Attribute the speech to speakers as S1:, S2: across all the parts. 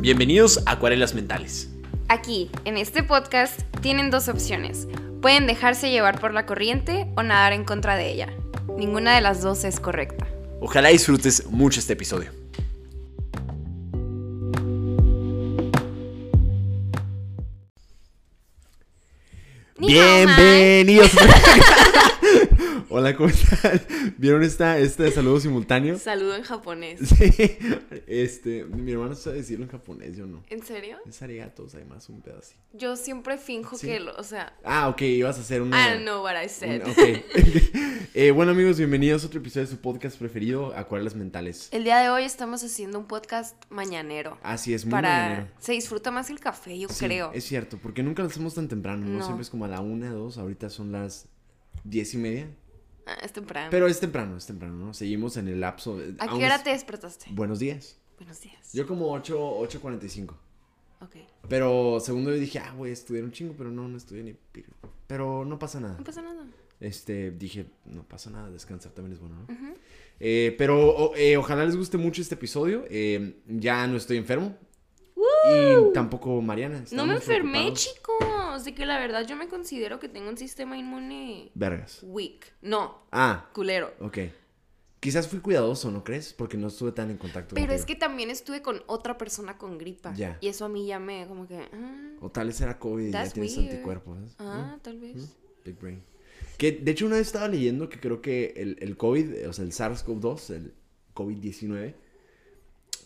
S1: Bienvenidos a Acuarelas Mentales.
S2: Aquí, en este podcast, tienen dos opciones. Pueden dejarse llevar por la corriente o nadar en contra de ella. Ninguna de las dos es correcta.
S1: Ojalá disfrutes mucho este episodio. Bienvenidos. Hola, ¿cómo están? ¿Vieron esta, este saludo simultáneo?
S2: Saludo en japonés.
S1: Sí. Este, mi hermano sabe decirlo en japonés, yo no.
S2: ¿En serio?
S1: Es arigatos, además, un así.
S2: Yo siempre finjo
S1: Sí.
S2: que lo, o sea,
S1: Ah, ok, ibas a hacer una...
S2: I don't know what I said.
S1: un- ok. Eh, bueno, amigos, bienvenidos a otro episodio de su podcast preferido, Acuarelas Mentales.
S2: El día de hoy estamos haciendo un podcast mañanero.
S1: Así es, muy
S2: para
S1: mañanero.
S2: se disfruta más el café, yo
S1: Sí,
S2: creo.
S1: Es cierto, porque nunca lo hacemos tan temprano, ¿no?
S2: No.
S1: Siempre es como a la una, dos, ahorita son las diez y media.
S2: Ah, es temprano.
S1: Pero es temprano, es temprano, ¿no? Seguimos en el lapso. de-
S2: ¿A qué hora
S1: es-
S2: te despertaste?
S1: Buenos días.
S2: Buenos días.
S1: Yo como 8, 8.45.
S2: Ok.
S1: Pero segundo yo dije, ah, voy a estudiar un chingo, pero no, no estudié ni piro. Pero no pasa nada.
S2: No pasa nada.
S1: Este, dije, no pasa nada, descansar también es bueno, ¿no? Eh, pero eh, ojalá les guste mucho este episodio. Eh, ya no estoy enfermo. Y tampoco Mariana.
S2: No me enfermé,
S1: preocupados.
S2: chicos. De que la verdad yo me considero que tengo un sistema inmune
S1: Vergas.
S2: weak. No,
S1: Ah,
S2: culero.
S1: ok. Quizás fui cuidadoso, ¿no crees? Porque no estuve tan en contacto
S2: Pero es que también estuve con otra persona con gripa.
S1: Ya.
S2: Y eso a mí ya me como que... ah,
S1: O tal vez era COVID y ya tienes
S2: weird.
S1: anticuerpos.
S2: ah, tal vez.
S1: Big brain. Que de hecho una vez estaba leyendo que creo que el, el COVID, o sea, el SARS-CoV-2, el COVID-19,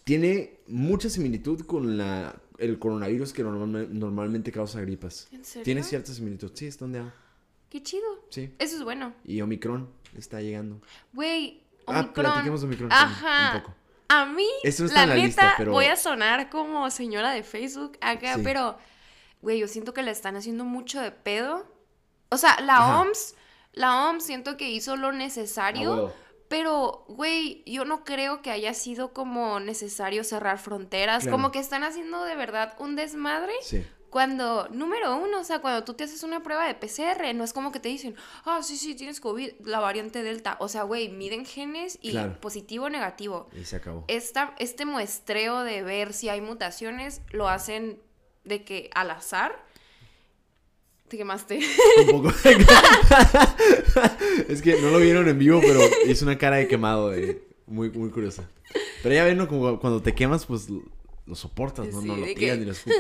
S1: tiene mucha similitud con la, el coronavirus que normalme- normalmente causa gripas.
S2: ¿En serio?
S1: Tiene cierta similitud. Sí, está ondeado.
S2: Qué chido.
S1: Sí.
S2: Eso es bueno.
S1: Y Omicron está llegando.
S2: Güey,
S1: Ah,
S2: Omicron.
S1: platiquemos de Omicron
S2: Ajá.
S1: un poco.
S2: A mí,
S1: Esto no está
S2: la
S1: en la
S2: neta,
S1: lista, pero-
S2: voy a sonar como señora de Facebook acá,
S1: Sí.
S2: pero, güey, yo siento que le están haciendo mucho de pedo. O sea, la
S1: Ajá.
S2: OMS, la OMS siento que hizo lo
S1: Ah,
S2: necesario. Pero, güey, yo no creo que haya sido como necesario cerrar fronteras,
S1: Claro.
S2: como que están haciendo de verdad un desmadre.
S1: Sí.
S2: Cuando, número uno, o sea, cuando tú te haces una prueba de PCR, no es como que te dicen, ah, sí, sí, tienes COVID, la variante Delta. O sea, güey, miden genes y
S1: Claro.
S2: positivo o negativo.
S1: Y se acabó.
S2: Esta, este muestreo de ver si hay mutaciones lo hacen de que al azar. Te quemaste.
S1: Un poco. es que no lo vieron en vivo, pero hizo una cara de quemado, de, muy, muy curiosa. Pero ya ven, ¿no? Como cuando te quemas, pues lo, soportas, ¿no?
S2: Sí,
S1: no lo tiras
S2: que-
S1: ni lo escupas.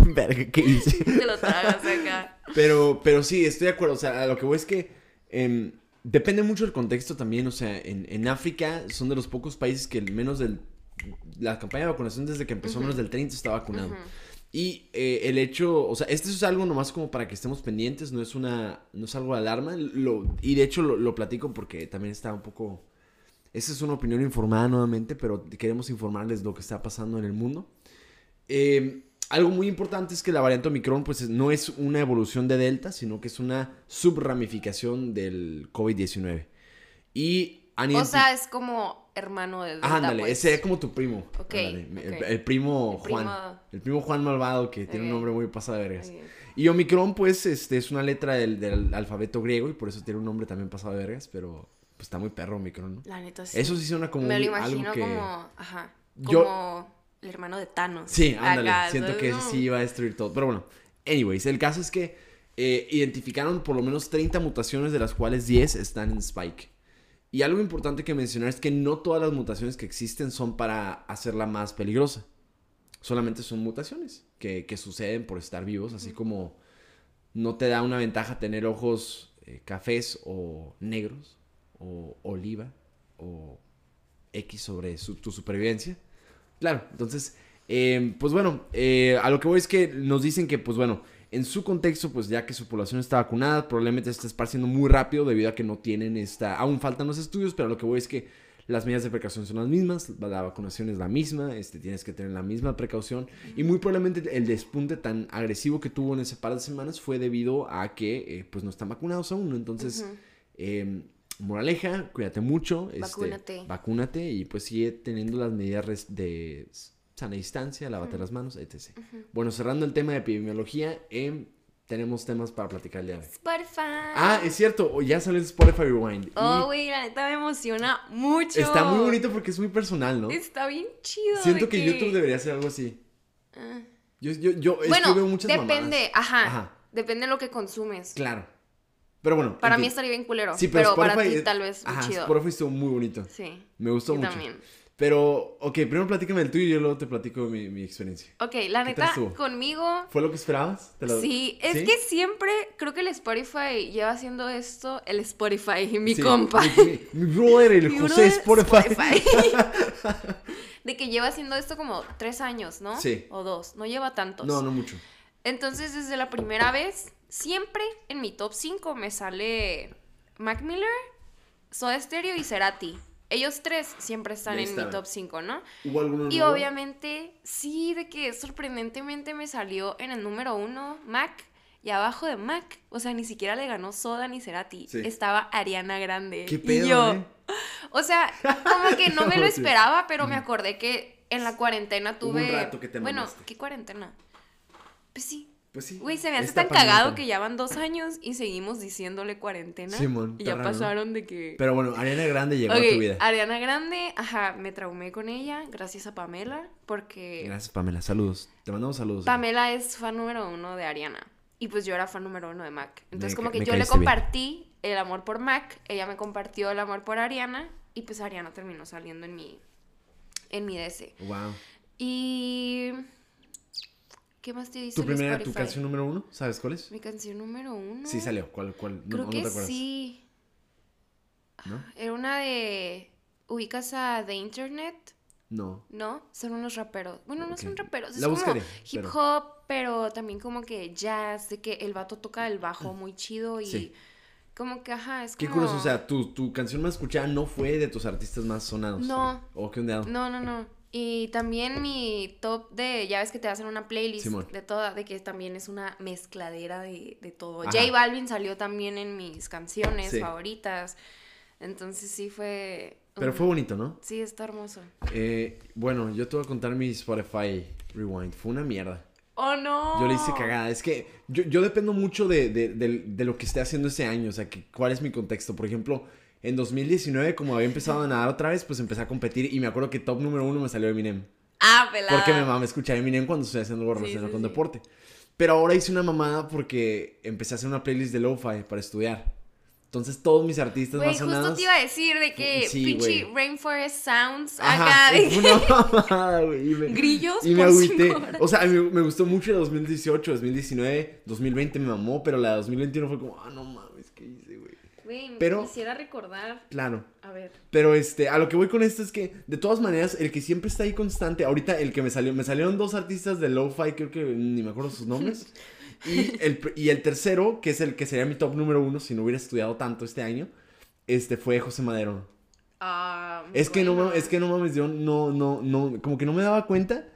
S1: Verga, ¿qué hice?
S2: Te lo tragas acá.
S1: Pero, pero sí, estoy de acuerdo. O sea, a lo que voy es que em, depende mucho del contexto también. O sea, en, en África son de los pocos países que menos del. La campaña de vacunación desde que empezó, menos del 30 está vacunado. Y eh, el hecho, o sea, este es algo nomás como para que estemos pendientes, no es una, no es algo de alarma. Lo, y de hecho lo, platico porque también está un poco. Esa es una opinión informada nuevamente, pero queremos informarles lo que está pasando en el mundo. Eh, algo muy importante es que la variante Omicron, pues no es una evolución de Delta, sino que es una subramificación del COVID-19. Y
S2: O sea, es como hermano de
S1: Ándale,
S2: pues.
S1: ese sería como tu primo.
S2: Ok,
S1: Ándale, el- primo
S2: El primo-
S1: Juan. El primo Juan Malvado, que tiene un nombre muy pasado de vergas. Y Omicron, pues, este, es una letra del, del alfabeto griego y por eso tiene un nombre también pasado de vergas, pero pues está muy perro Omicron, ¿no?
S2: La neta sí.
S1: Eso sí suena como
S2: Me lo
S1: un- algo
S2: imagino
S1: que...
S2: como, ajá,
S1: Yo-
S2: como el hermano de Thanos.
S1: Sí, ándale,
S2: Acá,
S1: siento que sí iba a destruir todo. Pero bueno, anyways, el caso es que eh, identificaron por lo menos 30 mutaciones, de las cuales 10 están en Spike. Y algo importante que mencionar es que no todas las mutaciones que existen son para hacerla más peligrosa. Solamente son mutaciones que, que suceden por estar vivos, así como no te da una ventaja tener ojos eh, cafés o negros o oliva o X sobre su- tu supervivencia. Claro, entonces, eh, pues bueno, eh, a lo que voy es que nos dicen que, pues bueno, en su contexto, pues ya que su población está vacunada, probablemente se está esparciendo muy rápido debido a que no tienen esta... Aún faltan los estudios, pero lo que voy es que las medidas de precaución son las mismas, la vacunación es la misma, este, tienes que tener la misma precaución y muy probablemente el despunte tan agresivo que tuvo en ese par de semanas fue debido a que eh, pues no están vacunados aún, entonces... Eh, moraleja, cuídate mucho. este,
S2: Vacúnate.
S1: vacúnate y pues sigue teniendo las medidas de sana distancia, lávate las manos, etc. Bueno, cerrando el tema de epidemiología, em, tenemos temas para platicar hoy.
S2: Spotify.
S1: Ah, es cierto, o ya salió el Spotify Rewind.
S2: Oh, güey, la neta me emociona mucho.
S1: está muy bonito porque es muy personal, ¿no?
S2: Está bien chido.
S1: Siento
S2: de
S1: que, YouTube debería hacer algo así.
S2: Ah.
S1: Yo, yo, yo, es
S2: Bueno,
S1: que veo muchas
S2: depende, ajá,
S1: Ajá.
S2: Depende de lo que consumes.
S1: Claro. Pero bueno.
S2: Para mí estaría bien culero.
S1: Sí,
S2: pero
S1: pero,
S2: para ti tal vez muy
S1: Ajá,
S2: chido.
S1: Spotify estuvo muy bonito.
S2: Sí.
S1: Me gustó
S2: yo
S1: mucho.
S2: también.
S1: Pero, ok, primero platícame el tuyo y yo luego te platico mi, mi experiencia.
S2: Ok, la
S1: ¿Qué tal
S2: neta, conmigo.
S1: ¿Fue lo que esperabas? ¿Te lo-
S2: Sí, es que siempre creo que el Spotify lleva haciendo esto, el Spotify, mi
S1: Sí.
S2: compa.
S1: Mi, mi brother, el José Spotify.
S2: de que lleva haciendo esto como tres años, ¿no?
S1: Sí.
S2: O dos, no lleva tantos.
S1: no, no mucho.
S2: Entonces, desde la primera vez, siempre en mi top 5 me sale Mac Miller, Soda Stereo y Cerati. Ellos tres siempre están en mi top 5, ¿no?
S1: ¿Hubo alguno
S2: Y
S1: nuevo?
S2: obviamente, sí, de que sorprendentemente me salió en el número uno Mac y abajo de Mac, o sea, ni siquiera le ganó Soda ni Cerati.
S1: Sí.
S2: Estaba Ariana Grande.
S1: ¿Qué
S2: y
S1: pedo,
S2: yo,
S1: eh?
S2: o sea, como que no me lo esperaba, pero me acordé que en la cuarentena
S1: Hubo un
S2: tuve.
S1: rato que te
S2: bueno. ¿qué cuarentena? Pues sí.
S1: Pues sí.
S2: Güey, se me hace tan cagado que ya van dos años y seguimos diciéndole cuarentena.
S1: Simón,
S2: y ya pasaron de que.
S1: Pero bueno, Ariana Grande llegó a tu vida.
S2: Ariana Grande, ajá, me traumé con ella gracias a Pamela, porque
S1: Gracias, Pamela. Saludos. Te mandamos saludos.
S2: Pamela es fan número uno de Ariana. Y pues yo era fan número uno de Mac. Entonces,
S1: Me
S2: como que yo le
S1: bien.
S2: compartí el amor por Mac, ella me compartió el amor por Ariana, y pues Ariana terminó saliendo en mi, en mi DC.
S1: Wow.
S2: Y. ¿Qué más te dice
S1: ¿Tu primera, tu canción número uno? ¿Sabes cuál es?
S2: Mi canción número uno.
S1: Sí salió. ¿Cuál? cuál? No,
S2: Creo
S1: no
S2: que
S1: te acuerdas.
S2: sí.
S1: ¿No?
S2: Era una de. ¿Ubicas a The Internet?
S1: No.
S2: ¿No? Son unos raperos. Bueno, no son raperos. Es
S1: La
S2: como
S1: buscaré,
S2: hip
S1: pero-
S2: hop, pero también como que jazz, de que el vato toca el bajo muy chido y
S1: Sí.
S2: como que, ajá, es
S1: Qué
S2: como...
S1: curioso, o sea, tu, tu canción más escuchada no fue de tus artistas más sonados.
S2: No.
S1: ¿O qué onda?
S2: No, no, no. Y también mi top de, ya ves que te hacen una playlist
S1: Simón.
S2: de toda, de que también es una mezcladera de, de todo.
S1: Ajá.
S2: J Balvin salió también en mis canciones
S1: Sí.
S2: favoritas. Entonces sí fue...
S1: Pero
S2: un-
S1: fue bonito, ¿no?
S2: Sí, está hermoso.
S1: Eh, bueno, yo te voy a contar mi Spotify Rewind. Fue una mierda.
S2: ¡Oh, no!
S1: Yo le hice cagada. Es que yo, yo dependo mucho de, de- de- de lo que esté haciendo ese año. O sea, que, cuál es mi contexto. Por ejemplo, en 2019, como había empezado a nadar otra vez, pues empecé a competir. Y me acuerdo que top número uno me salió Eminem.
S2: Ah, pelada.
S1: Porque me mama escuchar Eminem cuando estoy haciendo algo relacionado
S2: sí,
S1: con
S2: sí.
S1: deporte. Pero ahora hice una mamada porque empecé a hacer una playlist de lo-fi para estudiar. Entonces todos mis artistas
S2: Güey,
S1: más
S2: justo
S1: sonados...
S2: te iba a decir de que pinche. Rainforest Sounds
S1: Ajá,
S2: acá de
S1: fue una mamada, güey.
S2: Grillos
S1: Y me agüité. O sea, me, me gustó mucho la 2018, 2019, 2020 me mamó, pero la 2021 fue como, ah, no mames, ¿qué hice, güey? Pero-
S2: quisiera recordar.
S1: Claro.
S2: A ver.
S1: Pero este, a lo que voy con esto es que, de todas maneras, el que siempre está ahí constante, ahorita el que me salió, me salieron dos artistas de Lo-Fi, creo que ni me acuerdo sus nombres. y, el, y el tercero, que es el que sería mi top número uno si no hubiera estudiado tanto este año, este fue José Madero.
S2: Ah,
S1: Es que no,
S2: bueno.
S1: es que no mames, yo no, no, no, como que no me daba cuenta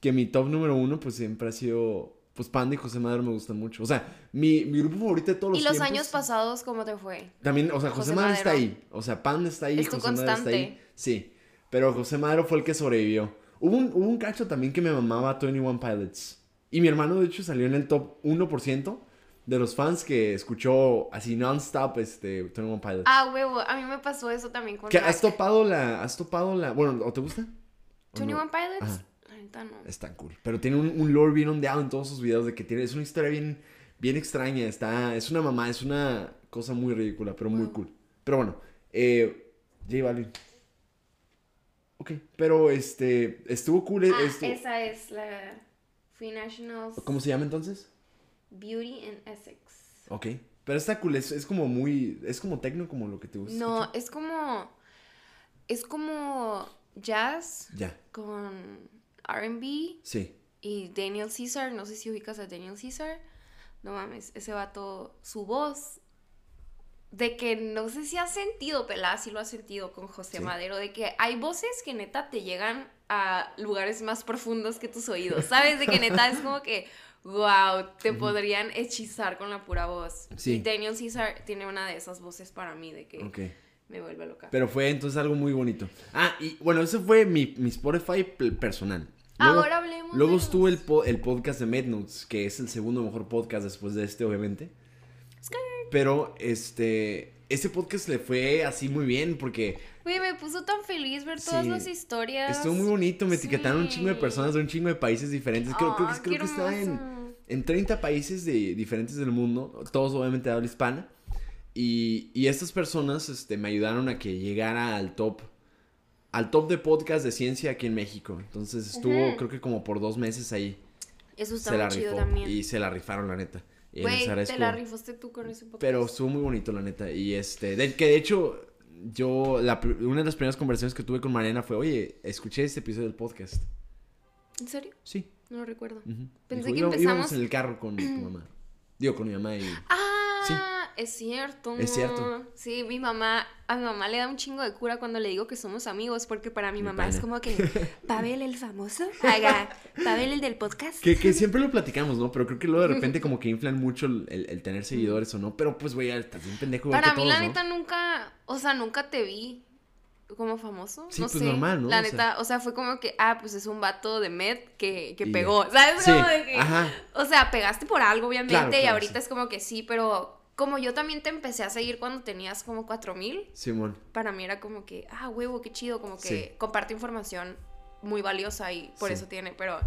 S1: que mi top número uno, pues siempre ha sido, pues Panda y José Madero me gustan mucho. O sea, mi, mi grupo favorito de todos los
S2: ¿Y los
S1: tiempos-
S2: años pasados cómo te fue?
S1: También, o sea, José,
S2: José
S1: Madero está ahí. O sea, Panda está ahí,
S2: Es
S1: José Madero está ahí. Sí, pero José Madero fue el que sobrevivió. Hubo un, hubo un cacho también que me mamaba a 21 Pilots. Y mi hermano, de hecho, salió en el top 1% de los fans que escuchó así non-stop este 21 Pilots.
S2: Ah, huevo, a mí me pasó eso también con
S1: ¿Qué,
S2: Mac.
S1: ¿Has topado la, has topado la, bueno, o te gusta? ¿O no?
S2: 21 Pilots?
S1: Ajá.
S2: Neta no.
S1: Es tan cool. Pero tiene un, un lore bien ondeado en todos sus videos de que tiene, es una historia bien, bien extraña. Está, es una mamá, es una cosa muy ridícula, pero muy
S2: Wow.
S1: cool. Pero bueno, eh, J Balvin. Ok, pero este, estuvo cool.
S2: Ah, esa es la Free Nationals
S1: ¿Cómo se llama entonces?
S2: Beauty in Essex.
S1: Ok, pero está cool, es, es como muy, es como tecno como lo que te gusta.
S2: No,
S1: escuchar.
S2: es como. Es como jazz
S1: Ya,
S2: con RB
S1: sí.
S2: y Daniel Caesar. No sé si ubicas a Daniel Caesar. No mames, ese vato, su voz. De que no sé si has sentido, pelada, si lo has sentido con José
S1: Sí.
S2: Madero, de que hay voces que neta te llegan a lugares más profundos que tus oídos, ¿sabes? De que neta es como que, wow, te podrían hechizar con la pura voz.
S1: Sí.
S2: Y Daniel Caesar tiene una de esas voces para mí, de que
S1: Ok.
S2: me vuelve loca.
S1: Pero fue entonces algo muy bonito. Ah, y bueno, ese fue mi, mi Spotify personal. Luego,
S2: Ahora hablemos.
S1: luego
S2: de
S1: estuvo el, po- el podcast de Mednotes, que es el segundo mejor podcast después de este, obviamente. Pero, este, ese podcast le fue así muy bien porque
S2: Güey, me puso tan feliz ver todas
S1: Sí.
S2: las historias.
S1: estuvo muy bonito. Me etiquetaron un chingo de personas de un chingo de países diferentes. Creo, creo que-
S2: Ah,
S1: creo
S2: qué
S1: que estaba en, en 30 países de, diferentes del mundo, todos obviamente de habla hispana. Y, y estas personas este, me ayudaron a que llegara al top, al top de podcast de ciencia aquí en México. Entonces estuvo, creo que como por dos meses ahí.
S2: Eso está
S1: se
S2: muy
S1: la
S2: chido
S1: rifó.
S2: también.
S1: Y se la rifaron, la neta. Y
S2: Güey, te la rifaste tú con ese podcast.
S1: Pero estuvo muy bonito, la neta. Y este, de, que de hecho, yo, la, una de las primeras conversaciones que tuve con Mariana fue, oye, escuché este episodio del podcast.
S2: ¿En serio?
S1: Sí.
S2: No lo recuerdo.
S1: Ujú.
S2: Pensé
S1: Dijo,
S2: que
S1: "Íbamos-
S2: empezamos-
S1: Íbamos en el carro con tu mamá. Digo, con mi mamá y...
S2: Ah, es cierto.
S1: Es cierto.
S2: Sí, mi mamá, a mi mamá le da un chingo de cura cuando le digo que somos amigos, porque para mi
S1: Mi
S2: mamá es como que, Pavel el famoso, haga, Pavel el del podcast.
S1: Que, que siempre lo platicamos, ¿no? Pero creo que luego de repente como que inflan mucho el, el- el tener seguidores o no. Pero pues, güey, estás bien pendejo
S2: Para mí,
S1: todos,
S2: la
S1: ¿no?
S2: neta, nunca, o sea, nunca te vi como famoso.
S1: Sí,
S2: no
S1: pues,
S2: sé.
S1: normal, ¿no?
S2: La
S1: O sea-
S2: neta, o sea, fue como que, ah, pues es un vato de Med que, que
S1: Y
S2: pegó. ¿Sabes?
S1: Sí,
S2: Como de que-
S1: ajá.
S2: O sea, pegaste por algo, obviamente,
S1: Claro,
S2: y ahorita
S1: sí.
S2: es como que sí, pero como yo también te empecé a seguir cuando tenías como 4000,
S1: Simón.
S2: para mí era como que, ah, huevo, qué chido, como que
S1: Sí.
S2: comparte información muy valiosa y por
S1: Sí.
S2: eso tiene, pero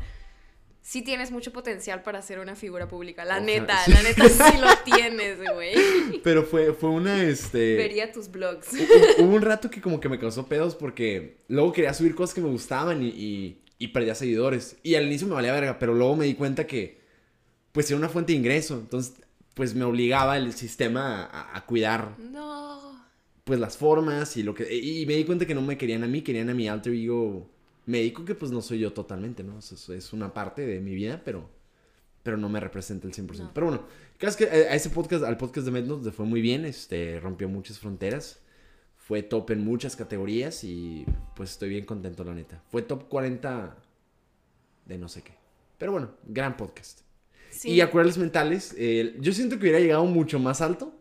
S2: sí tienes mucho potencial para ser una figura pública, la
S1: Ojalá,
S2: neta,
S1: sí.
S2: la neta sí lo tienes, güey.
S1: Pero fue, fue una, este...
S2: Vería tus blogs.
S1: Hu- Hubo un rato que como que me causó pedos porque luego quería subir cosas que me gustaban y, y, y perdía seguidores. Y al inicio me valía verga, pero luego me di cuenta que pues era una fuente de ingreso. Entonces pues me obligaba el sistema a, a cuidar
S2: No.
S1: pues las formas y lo que... Y me di cuenta que no me querían a mí, querían a mi alter ego médico que pues no soy yo totalmente, ¿no? Eso es una parte de mi vida, pero, pero no me representa el 100%.
S2: No.
S1: Pero bueno, vez que a a ese podcast, al podcast de Mednos le fue muy bien, este, rompió muchas fronteras, fue top en muchas categorías y pues estoy bien contento, la neta. Fue top 40 de no sé qué. Pero bueno, gran podcast.
S2: Sí.
S1: Y acuerdos mentales, eh, yo siento que hubiera llegado mucho más alto,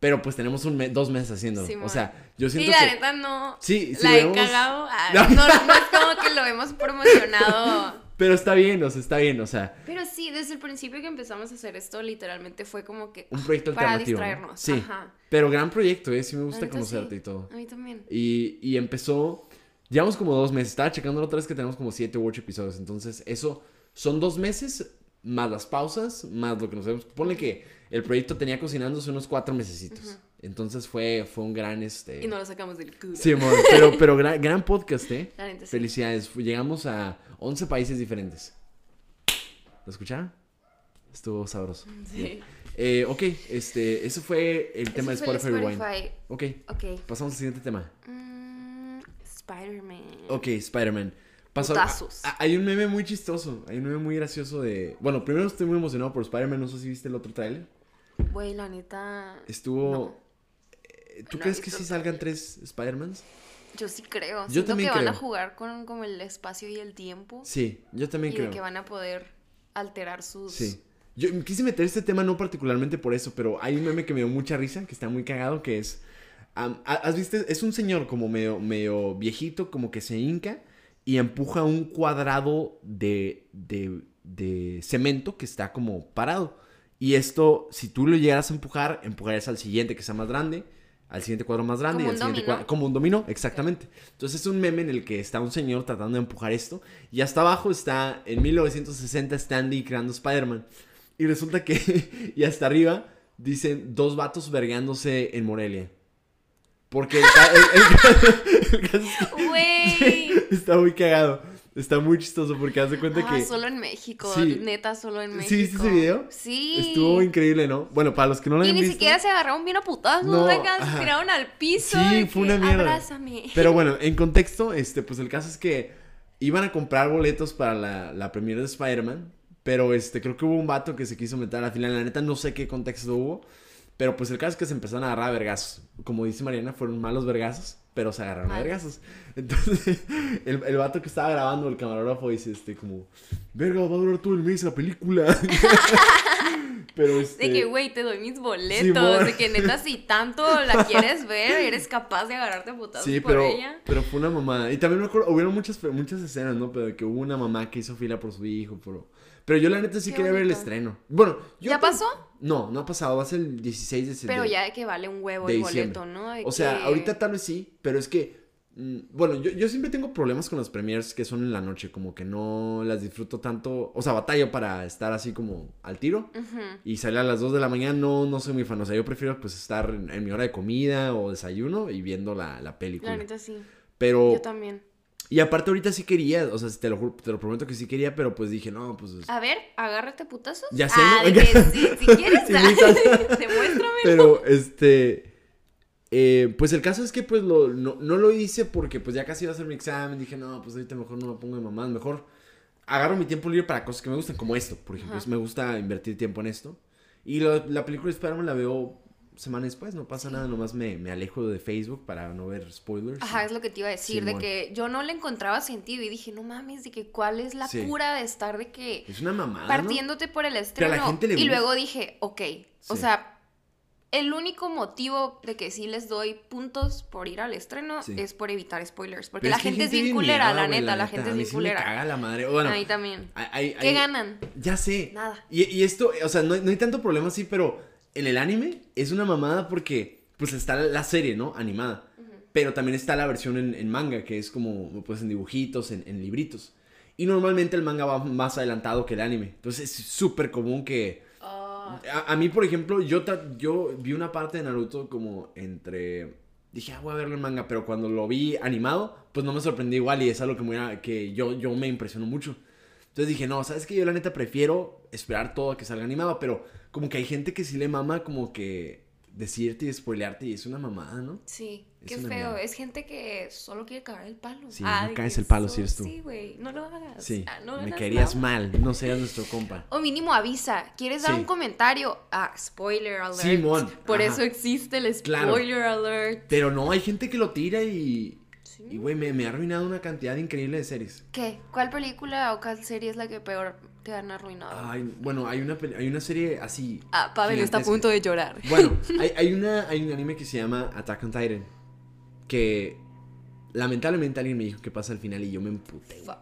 S1: pero pues tenemos un me- dos meses haciéndolo.
S2: Simón.
S1: o sea, yo
S2: Sí,
S1: siento
S2: la
S1: que...
S2: neta no.
S1: Sí, sí,
S2: la he
S1: hubiéramos-
S2: cagado. Ah,
S1: No.
S2: no. no es como que lo hemos promocionado.
S1: Pero está bien, o sea, está bien, o sea,
S2: Pero sí, desde el principio que empezamos a hacer esto, literalmente fue como que.
S1: un proyecto
S2: Para
S1: alternativo. ¿no?
S2: distraernos,
S1: Sí,
S2: ajá.
S1: pero gran proyecto, ¿eh? Sí me gusta
S2: La
S1: conocerte
S2: sí.
S1: y todo.
S2: A mí también.
S1: Y, y empezó, llevamos como dos meses, estaba checando la otra vez que tenemos como siete u ocho episodios, entonces eso son dos meses más las pausas, más lo que nos vemos. Ponle que el proyecto tenía cocinándose unos cuatro mesecitos. Entonces fue, fue un gran, este...
S2: Y no lo sacamos del culo.
S1: Sí, amor, pero, pero gran, gran podcast, ¿eh?
S2: La sí.
S1: Felicidades, llegamos a 11 países diferentes. ¿Lo escucharon? Estuvo sabroso.
S2: Sí.
S1: Eh, ok, este, eso fue el tema de
S2: fue el
S1: Spotify Rewind. Ok,
S2: Ok.
S1: pasamos al siguiente tema.
S2: Mm, Spider-Man.
S1: Ok, Spider-Man. Pasó-
S2: Putazos.
S1: a- a- hay un meme muy chistoso, hay un meme muy gracioso de... Bueno, primero estoy muy emocionado por Spider-Man, no sé si viste el otro tráiler.
S2: Güey, la neta.
S1: Estuvo...
S2: No.
S1: eh, ¿Tú
S2: No
S1: crees que sí salgan tres Spider-Mans?
S2: Yo sí creo.
S1: Yo
S2: Siento
S1: también
S2: que van a
S1: creo.
S2: jugar con como el espacio y el tiempo.
S1: Sí, yo también
S2: y
S1: creo.
S2: de que van a poder alterar sus.
S1: Sí. Yo quise meter este tema no particularmente por eso, pero hay un meme que me dio mucha risa, que está muy cagado, que es... ¿Has visto? Es un señor como medio, medio viejito, como que se hinca y empuja un cuadrado de, de, de cemento que está como parado. Y esto, si tú lo llegaras a empujar, empujarías al siguiente que sea más grande, al siguiente cuadro más grande
S2: Como
S1: y al
S2: un
S1: siguiente
S2: dominó.
S1: cuadro. Como un dominó, exactamente. Entonces es un meme en el que está un señor tratando de empujar esto. Y hasta abajo está en 1960 Stan Lee creando Spider-Man. Y resulta que, y hasta arriba, dicen dos vatos vergándose en Morelia. Porque el, el- el- el caso es que
S2: Güey.
S1: está muy cagado. Está muy chistoso porque haz de cuenta
S2: Ah,
S1: que
S2: solo en México.
S1: Sí.
S2: Neta, solo en México.
S1: ¿Sí viste ese video?
S2: Sí.
S1: estuvo increíble, ¿no? Bueno, para los que no lo
S2: Y
S1: han
S2: ni siquiera se agarraron bien a putazos,
S1: No,
S2: se tiraron al piso.
S1: Sí, fue
S2: que,
S1: una mierda.
S2: Abrázame.
S1: Pero bueno, en contexto, este, pues el caso es que iban a comprar boletos para la, la premiere de Spider-Man. Pero este, creo que hubo un vato que se quiso meter a la fila. La neta, no sé qué contexto hubo. Pero pues el caso es que se empezaron a agarrar a vergazos. Como dice Mariana, fueron malos vergazos. Pero se agarraron a vergazos. Entonces, el, el vato que estaba grabando, el camarógrafo, dice este, como, verga, va a durar todo el mes la película. Pero este...
S2: De que, güey, te doy mis boletos. De que neta, si tanto la quieres ver, eres capaz de agarrarte putazos
S1: Sí,
S2: por
S1: pero,
S2: ella.
S1: pero fue una mamada. Y también me acuerdo, hubieron muchas, muchas escenas, ¿no? Pero de que hubo una mamá que hizo fila por su hijo. Pero, pero yo la neta sí
S2: Qué
S1: quería ver el estreno. Bueno, yo
S2: ¿Ya pasó?
S1: No, no ha pasado. Va a ser el 16 de septiembre.
S2: Pero ya de que vale un huevo
S1: de
S2: el
S1: diciembre.
S2: boleto, ¿no? De
S1: O sea,
S2: que-
S1: ahorita tal vez sí, pero es que. mm, Bueno, yo, yo siempre tengo problemas con las premiers que son en la noche, como que no las disfruto tanto. O sea, batallo para estar así como al tiro. Y salir a las 2 de la mañana, no, no soy muy fan. O sea, yo prefiero pues estar en, en mi hora de comida o desayuno y viendo la, la película.
S2: La neta sí.
S1: Pero.
S2: Yo también.
S1: Y aparte ahorita sí quería, o sea, te lo, te lo prometo que sí quería, pero pues dije, no, pues...
S2: A ver, agárrate putazos.
S1: Ya sé,
S2: ah,
S1: ¿no?
S2: de que si, si quieres,
S1: Sí. Pero, este... eh, pues el caso es que pues lo, no, no lo hice porque pues ya casi iba a hacer mi examen. Dije, no, pues ahorita mejor no me pongo de mamás. Mejor agarro mi tiempo libre para cosas que me gustan, como esto, por ejemplo.
S2: Ajá.
S1: Me gusta invertir tiempo en esto. Y lo- la película de Spider-Man la veo semana después, no pasa nada. Nomás me, me alejo de Facebook para no ver spoilers.
S2: Ajá, es lo que te iba a decir,
S1: Simón.
S2: de que yo no le encontraba sentido y dije, no mames, de que cuál es la
S1: Sí.
S2: cura de estar de que
S1: Es una mamada, ¿no?
S2: partiéndote por el estreno.
S1: la gente le
S2: y
S1: gusta.
S2: luego dije, ok, o
S1: Sí.
S2: sea, el único motivo de que sí les doy puntos por ir al estreno
S1: Sí.
S2: es por evitar spoilers, porque
S1: Pero
S2: la
S1: es hay
S2: gente es bien culera,
S1: mierda,
S2: la
S1: güey,
S2: neta, la, gente
S1: A
S2: es
S1: mí
S2: bien
S1: sí me
S2: culera.
S1: caga la madre. Bueno,
S2: A mí también.
S1: hay- hay-
S2: ¿Qué
S1: hay-
S2: ganan?
S1: Ya sé.
S2: Nada.
S1: Y, y esto, o sea, no, no hay tanto problema así, pero en el anime es una mamada porque, pues está la, serie, ¿no? Animada. Pero también está la versión en, en manga, que es como, pues en dibujitos, en, en libritos. Y normalmente el manga va más adelantado que el anime. Entonces es súper común que...
S2: Ah,
S1: A, a mí, por ejemplo, yo, yo vi una parte de Naruto como entre... Dije, ah, voy a verlo en manga, pero cuando lo vi animado, pues no me sorprendí igual y es algo que, me, que yo, yo me impresionó mucho. Entonces dije, no, ¿sabes qué? Yo la neta prefiero esperar todo a que salga animado, pero como que hay gente que sí le mama como que decirte y spoilearte y es una mamada, ¿no?
S2: Sí,
S1: Es
S2: qué feo. Es gente que solo quiere cagar el palo.
S1: Sí,
S2: Ah,
S1: no caes
S2: que
S1: el palo si eres tú.
S2: Sí, güey, no lo hagas.
S1: Sí,
S2: Ah, no
S1: me querías mal, no seas nuestro compa.
S2: O mínimo avisa, ¿quieres dar un comentario? Ah, spoiler alert.
S1: Simón,
S2: Por
S1: ajá.
S2: eso existe el
S1: Claro.
S2: spoiler alert.
S1: Pero no, hay gente que lo tira y... Y, güey, me, me ha arruinado una cantidad increíble de series.
S2: ¿Qué? ¿Cuál película o cuál serie es la que peor te han arruinado?
S1: Ay, bueno, hay una, hay una serie así.
S2: ah, Pavel está a punto de llorar.
S1: Bueno, hay, hay, una, hay un anime que se llama Attack on Titan. Que lamentablemente alguien me dijo que pasa al final y yo me emputé.
S2: Fuck.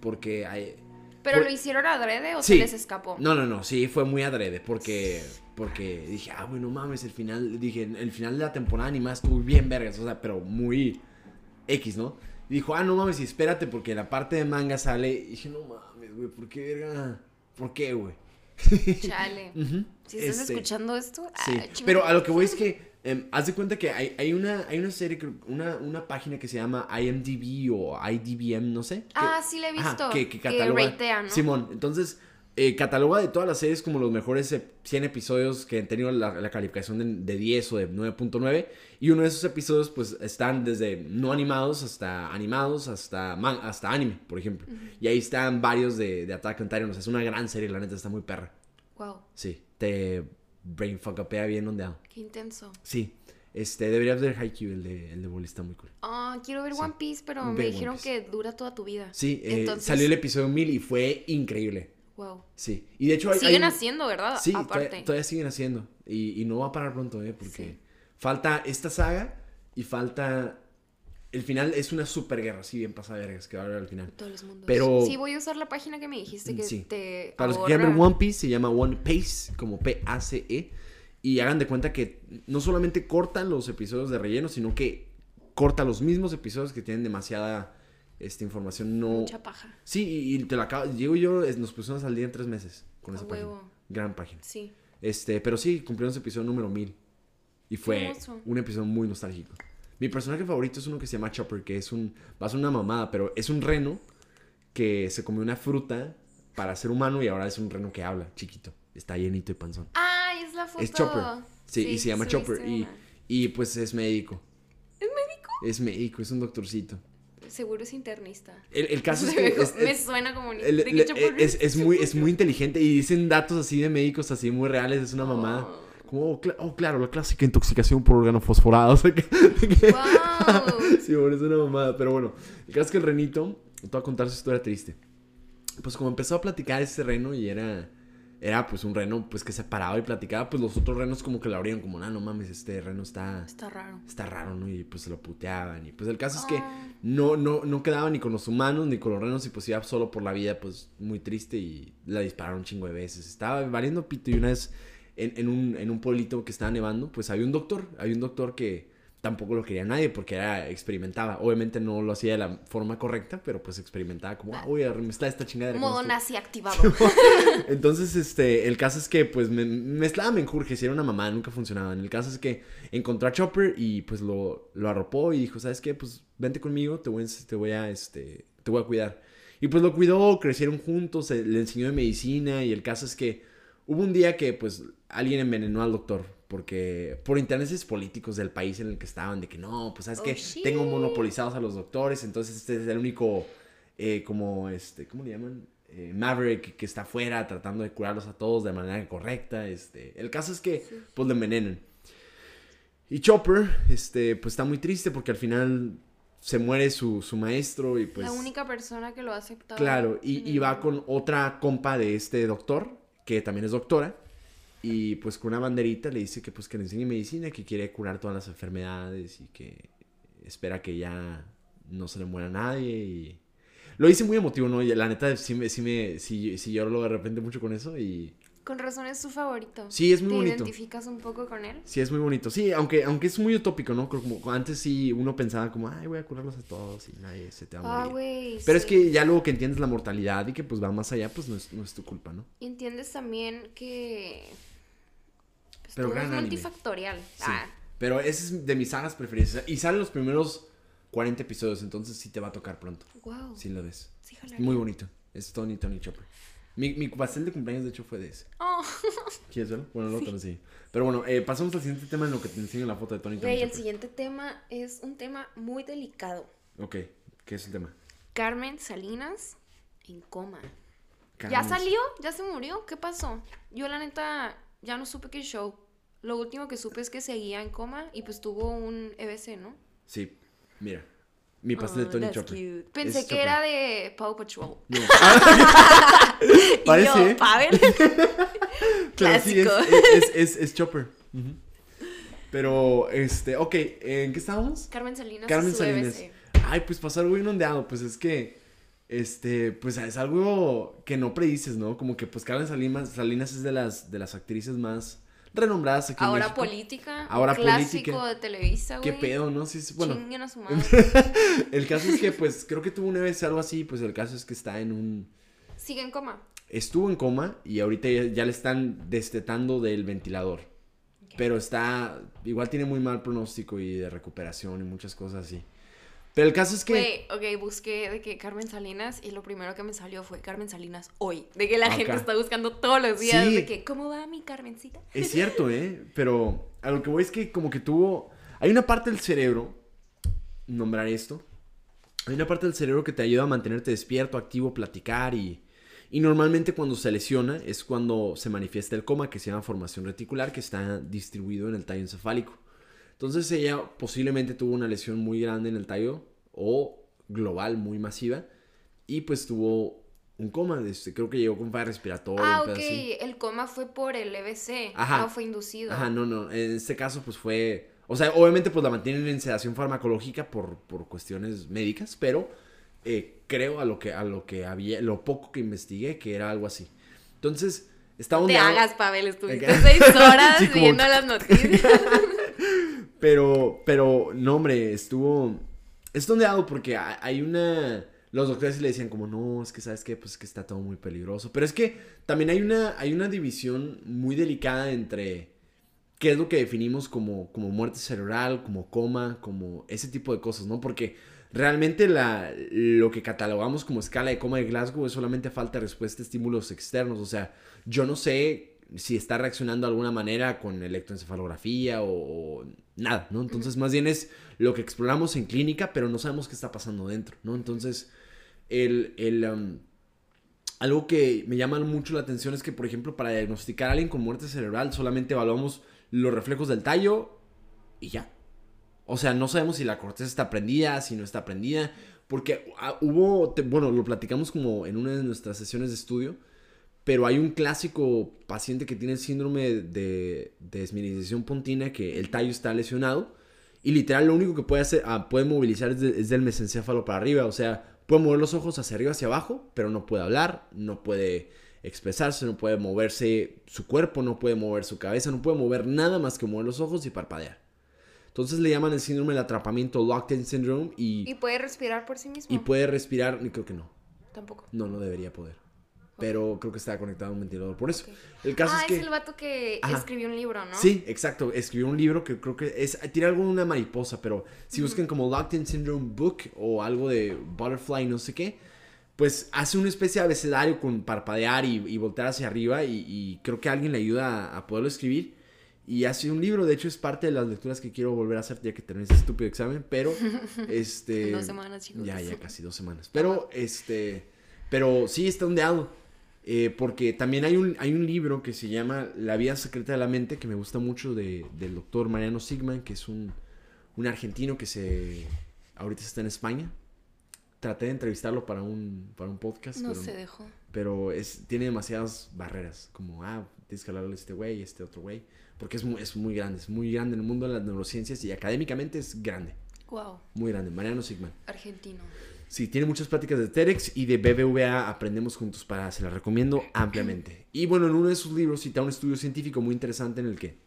S1: Porque hay.
S2: ¿Pero lo hicieron adrede o
S1: Sí.
S2: se les escapó?
S1: No, no, no, sí, fue muy adrede. Porque. Porque dije, ah, bueno, mames, el final. Dije, el final de la temporada animada estuvo bien vergas. O sea, pero muy X, ¿no? Y dijo, ah, no mames, y espérate, porque la parte de manga sale. Y dije, no mames, güey, ¿por qué, verga? ¿Por qué, güey?
S2: Chale. Si estás
S1: este,
S2: escuchando esto, ah,
S1: Sí, pero a lo que voy es que em, haz de cuenta que hay, hay una, hay una serie, una, una página que se llama IMDb o IDBM, no sé. que-
S2: Ah, sí la he visto.
S1: que, que
S2: que
S1: cataloga.
S2: ratea, ¿no?
S1: Simón, entonces eh, cataloga de todas las series como los mejores eh, 100 episodios que han tenido la, la calificación de, de 10 o de 9.9. Y uno de esos episodios pues están desde no animados hasta animados hasta, man- hasta anime, por ejemplo. Y ahí están varios de, de Attack on Titan. O sea, es una gran serie, la neta está muy perra.
S2: Wow,
S1: Sí, te brainfuckapea bien ondeado.
S2: qué intenso.
S1: Sí, este, deberías ver Haikyuu, el de, el de Bully, está muy cool.
S2: Ah, quiero ver
S1: Sí.
S2: One Piece, pero
S1: Ve
S2: me dijeron que dura toda tu vida.
S1: Sí, eh,
S2: Entonces-
S1: salió el episodio 1000 y fue increíble.
S2: Wow.
S1: Sí, y de hecho hay...
S2: Siguen
S1: hay-
S2: haciendo, ¿verdad?
S1: Sí,
S2: Aparte.
S1: todavía, todavía siguen haciendo. Y, y no va a parar pronto, ¿eh? Porque
S2: Sí.
S1: falta esta saga y falta... El final es una super guerra, sí, bien pasa vergas, que va a haber al final.
S2: Todos los mundos.
S1: Pero-
S2: Sí, voy a usar la página que me dijiste que
S1: Sí.
S2: te.
S1: Para los que ver One Piece, se llama One Pace, como P-A-C-E. Y hagan de cuenta que no solamente cortan los episodios de relleno, sino que corta los mismos episodios que tienen demasiada esta información. No...
S2: Mucha paja.
S1: Sí, y, y te lo acabo. Diego y yo es- nos pusimos al día en tres meses con
S2: A
S1: esa página. Gran página.
S2: Sí.
S1: Este, pero sí, cumplimos episodio número 1000. Y fue
S2: hermoso.
S1: un episodio muy nostálgico. Mi personaje favorito es uno que se llama Chopper, que es un. Va a ser una mamada, pero es un reno que se comió una fruta para ser humano y ahora es un reno que habla, chiquito. Está llenito y panzón.
S2: Ay, es la foto.
S1: Es Chopper. Sí, y se llama Chopper. Y, y pues es médico.
S2: ¿Es médico?
S1: Es médico, es un doctorcito.
S2: Seguro es internista.
S1: El, el caso es que. es-
S2: me suena como un-
S1: el- es, es muy, es muy inteligente y dicen datos así de médicos así muy reales. Es una mamada.
S2: Oh.
S1: Como, oh, oh, claro, la clásica intoxicación por órgano fosforado. O sea que, que-
S2: Wow.
S1: sí, bueno, es una mamada. Pero bueno, el caso es que el renito, te voy a contar su historia triste. Pues como empezó a platicar ese reno y era... era pues un reno pues que se paraba y platicaba, pues los otros renos como que lo abrieron como, ah, no mames, este reno está...
S2: Está raro.
S1: Está raro, ¿no? Y pues se lo puteaban. Y pues el caso es que no, no, no quedaba ni con los humanos ni con los renos y pues iba solo por la vida pues muy triste y la dispararon un chingo de veces. Estaba valiendo pito y una vez en, en un, en un pueblito que estaba nevando pues había un doctor, había un doctor que tampoco lo quería nadie porque era experimentaba. Obviamente no lo hacía de la forma correcta, pero pues experimentaba como, ah, a remezclar esta chingadera.
S2: Modo
S1: esto".
S2: nazi activado.
S1: Entonces, este, el caso es que, pues, me mezclaba menjurje, si era una mamá, nunca funcionaban. El caso es que encontró a Chopper y, pues, lo, lo arropó y dijo, ¿sabes qué? Pues, vente conmigo, te voy, a, te voy a, este, te voy a cuidar. Y, pues, lo cuidó, crecieron juntos, le enseñó de medicina y el caso es que hubo un día que, pues, alguien envenenó al doctor. Porque por intereses políticos del país en el que estaban, de que no, pues sabes
S2: Oh,
S1: que tengo monopolizados a los doctores, entonces este es el único, eh, como, este, ¿cómo le llaman? Eh, Maverick que está afuera tratando de curarlos a todos de manera correcta. Este, el caso es que, pues, le envenenan. Y Chopper, este, pues está muy triste porque al final se muere su, su maestro y pues...
S2: la única persona que lo ha aceptado.
S1: Claro, y, y va con otra compa de este doctor, que también es doctora, y pues con una banderita le dice que pues que le enseñe medicina, que quiere curar todas las enfermedades y que espera que ya no se le muera a nadie y... Lo hice muy emotivo, ¿no? Y la neta sí me, sí me, sí, sí lloro de repente mucho con eso y...
S2: Con razón es su favorito.
S1: Sí, es muy
S2: ¿Te
S1: bonito.
S2: identificas un poco con él?
S1: Sí, es muy bonito. Sí, aunque, aunque es muy utópico, ¿no? Como antes sí uno pensaba como, ay, voy a curarlos a todos y nadie se te va a
S2: Ah.
S1: Pero es que ya luego que entiendes la mortalidad y que pues va más allá, pues no es, no es tu culpa, ¿no?
S2: Y entiendes también que. Pues,
S1: Pero
S2: todo
S1: gran
S2: es
S1: anime.
S2: multifactorial.
S1: Sí.
S2: Ah,
S1: Pero ese es de mis sagas preferidas. Y salen los primeros 40 episodios, entonces sí te va a tocar pronto.
S2: wow.
S1: Sí lo ves.
S2: Sí.
S1: Muy bonito. Es Tony, Tony Chopper. Mi, mi pastel de cumpleaños, de hecho, fue de ese.
S2: Oh,
S1: ¿Quieres verlo? Bueno, no te lo enseño. Pero bueno, eh, pasamos al siguiente tema en lo que te enseño la foto de Tony, Tony
S2: güey, el siguiente tema es un tema muy delicado.
S1: Ok, ¿qué es el tema?
S2: Carmen Salinas en coma. ¿Ya salió? ¿Ya se murió? ¿Qué pasó? Yo la neta ya no supe qué show. Lo último que supe es que seguía en coma y pues tuvo un EBC, ¿no?
S1: Sí, mira. Mi pastel de Tony
S2: Oh,
S1: Chopper.
S2: cute. Pensé
S1: Es
S2: que
S1: Chopper.
S2: era de Paw Patrol.
S1: No.
S2: Y
S1: Parece,
S2: yo. Pavel.
S1: Pero sí, es,
S2: Clásico.
S1: es, es, es Chopper. Pero, este, ok, ¿en qué estábamos?
S2: Carmen Salinas.
S1: Carmen
S2: E
S1: Salinas.
S2: EBC.
S1: Ay, pues pasó algo inundado, pues es que, este, pues es algo que no predices, ¿no? Como que, pues Carmen Salinas, Salinas es de las, de las actrices más renombradas aquí en
S2: Ahora
S1: México.
S2: política.
S1: Ahora
S2: un clásico
S1: política.
S2: de Televisa, güey.
S1: ¿Qué pedo, no? Sí, sí, bueno,
S2: Chinguen a su madre.
S1: el caso es que, pues, creo que tuvo una vez algo así, pues el caso es que está en un...
S2: Sigue en coma.
S1: Estuvo en coma y ahorita ya, ya le están destetando del ventilador. Pero está, igual tiene muy mal pronóstico y de recuperación y muchas cosas así. Pero el caso es que...
S2: Güey, ok, busqué de que Carmen Salinas y lo primero que me salió fue Carmen Salinas hoy. De que la
S1: Acá.
S2: gente está buscando todos los días
S1: Sí.
S2: de que, ¿cómo va mi Carmencita?
S1: Es cierto, ¿eh? Pero a lo que voy es que como que tuvo... Hay una parte del cerebro, nombrar esto, hay una parte del cerebro que te ayuda a mantenerte despierto, activo, platicar y... Y normalmente cuando se lesiona es cuando se manifiesta el coma, que se llama formación reticular, que está distribuido en el tallo encefálico. Entonces ella posiblemente tuvo una lesión muy grande en el tallo o global, muy masiva, y pues tuvo un coma, este, creo que llegó con falla respiratoria.
S2: Ah,
S1: un
S2: ok,
S1: así.
S2: el coma fue por el EBC,
S1: Ajá.
S2: no fue inducido.
S1: Ajá, no, no. En este caso, pues fue. O sea, obviamente, pues la mantienen en sedación farmacológica por, por cuestiones médicas, pero eh, creo a lo que a lo que había, lo poco que investigué, que era algo así. Entonces, está
S2: Te
S1: ondeado.
S2: hagas, Pavel, estuviste seis horas
S1: Sí, como-
S2: viendo las noticias.
S1: Pero, pero, no, hombre, estuvo. Es ondeado porque ha- hay una. Los doctores le decían como, no, es que sabes qué, pues es que está todo muy peligroso. Pero es que también hay una, hay una división muy delicada entre qué es lo que definimos como, como muerte cerebral, como coma, como ese tipo de cosas, ¿no? Porque realmente la, lo que catalogamos como escala de coma de Glasgow es solamente falta de respuesta a estímulos externos. O sea, yo no sé si está reaccionando de alguna manera con electroencefalografía o, nada, ¿no? Entonces, más bien es lo que exploramos en clínica, pero no sabemos qué está pasando dentro, ¿no? Entonces, el, el, um, algo que me llama mucho la atención es que, por ejemplo, para diagnosticar a alguien con muerte cerebral, solamente evaluamos los reflejos del tallo y ya. O sea, no sabemos si la corteza está prendida, si no está prendida, porque ah, hubo, bueno, lo platicamos como en una de nuestras sesiones de estudio, pero hay un clásico paciente que tiene el síndrome de, de desmineralización pontina que el tallo está lesionado y literal lo único que puede hacer, ah, puede movilizar es, de- es del mesencéfalo para arriba, o sea, puede mover los ojos hacia arriba, hacia abajo, pero no puede hablar, no puede expresarse, no puede moverse su cuerpo, no puede mover su cabeza, no puede mover nada más que mover los ojos y parpadear. Entonces le llaman el síndrome del atrapamiento Locked-in Syndrome y,
S2: ¿Y puede respirar por sí mismo?
S1: y puede respirar, creo que no,
S2: Tampoco.
S1: no, no debería poder. Pero creo que está conectado a un ventilador por eso. El caso
S2: Ah,
S1: es que...
S2: el vato que
S1: Ajá.
S2: escribió un libro, ¿no?
S1: Sí, exacto. Escribió un libro que creo que es. Tiene algo de una mariposa, pero si buscan como Locked in Syndrome Book o algo de Butterfly, no sé qué, pues hace una especie de abecedario con parpadear y, y voltear hacia arriba. Y, y creo que alguien le ayuda a, a poderlo escribir. Y hace un libro, de hecho, es parte de las lecturas que quiero volver a hacer ya que termine ese estúpido examen. Pero, este.
S2: Dos semanas, chicos.
S1: Ya, ya casi dos semanas. Pero, este. Pero sí está ondeado. Eh, porque también hay un, hay un libro que se llama La vida secreta de la mente, que me gusta mucho, de, del doctor Mariano Sigman, que es un, un argentino que se ahorita está en España. Traté de entrevistarlo para un, para un podcast,
S2: No
S1: pero,
S2: se dejó.
S1: pero es, tiene demasiadas barreras, como, ah, tienes que hablarle a este güey este otro güey, porque es muy, es muy grande, es muy grande en el mundo de las neurociencias y académicamente es grande,
S2: Wow.
S1: muy grande, Mariano Sigman.
S2: Argentino.
S1: Sí, tiene muchas pláticas de TEDx y de BBVA Aprendemos Juntos para, se las recomiendo ampliamente. Y bueno, en uno de sus libros cita un estudio científico muy interesante en el que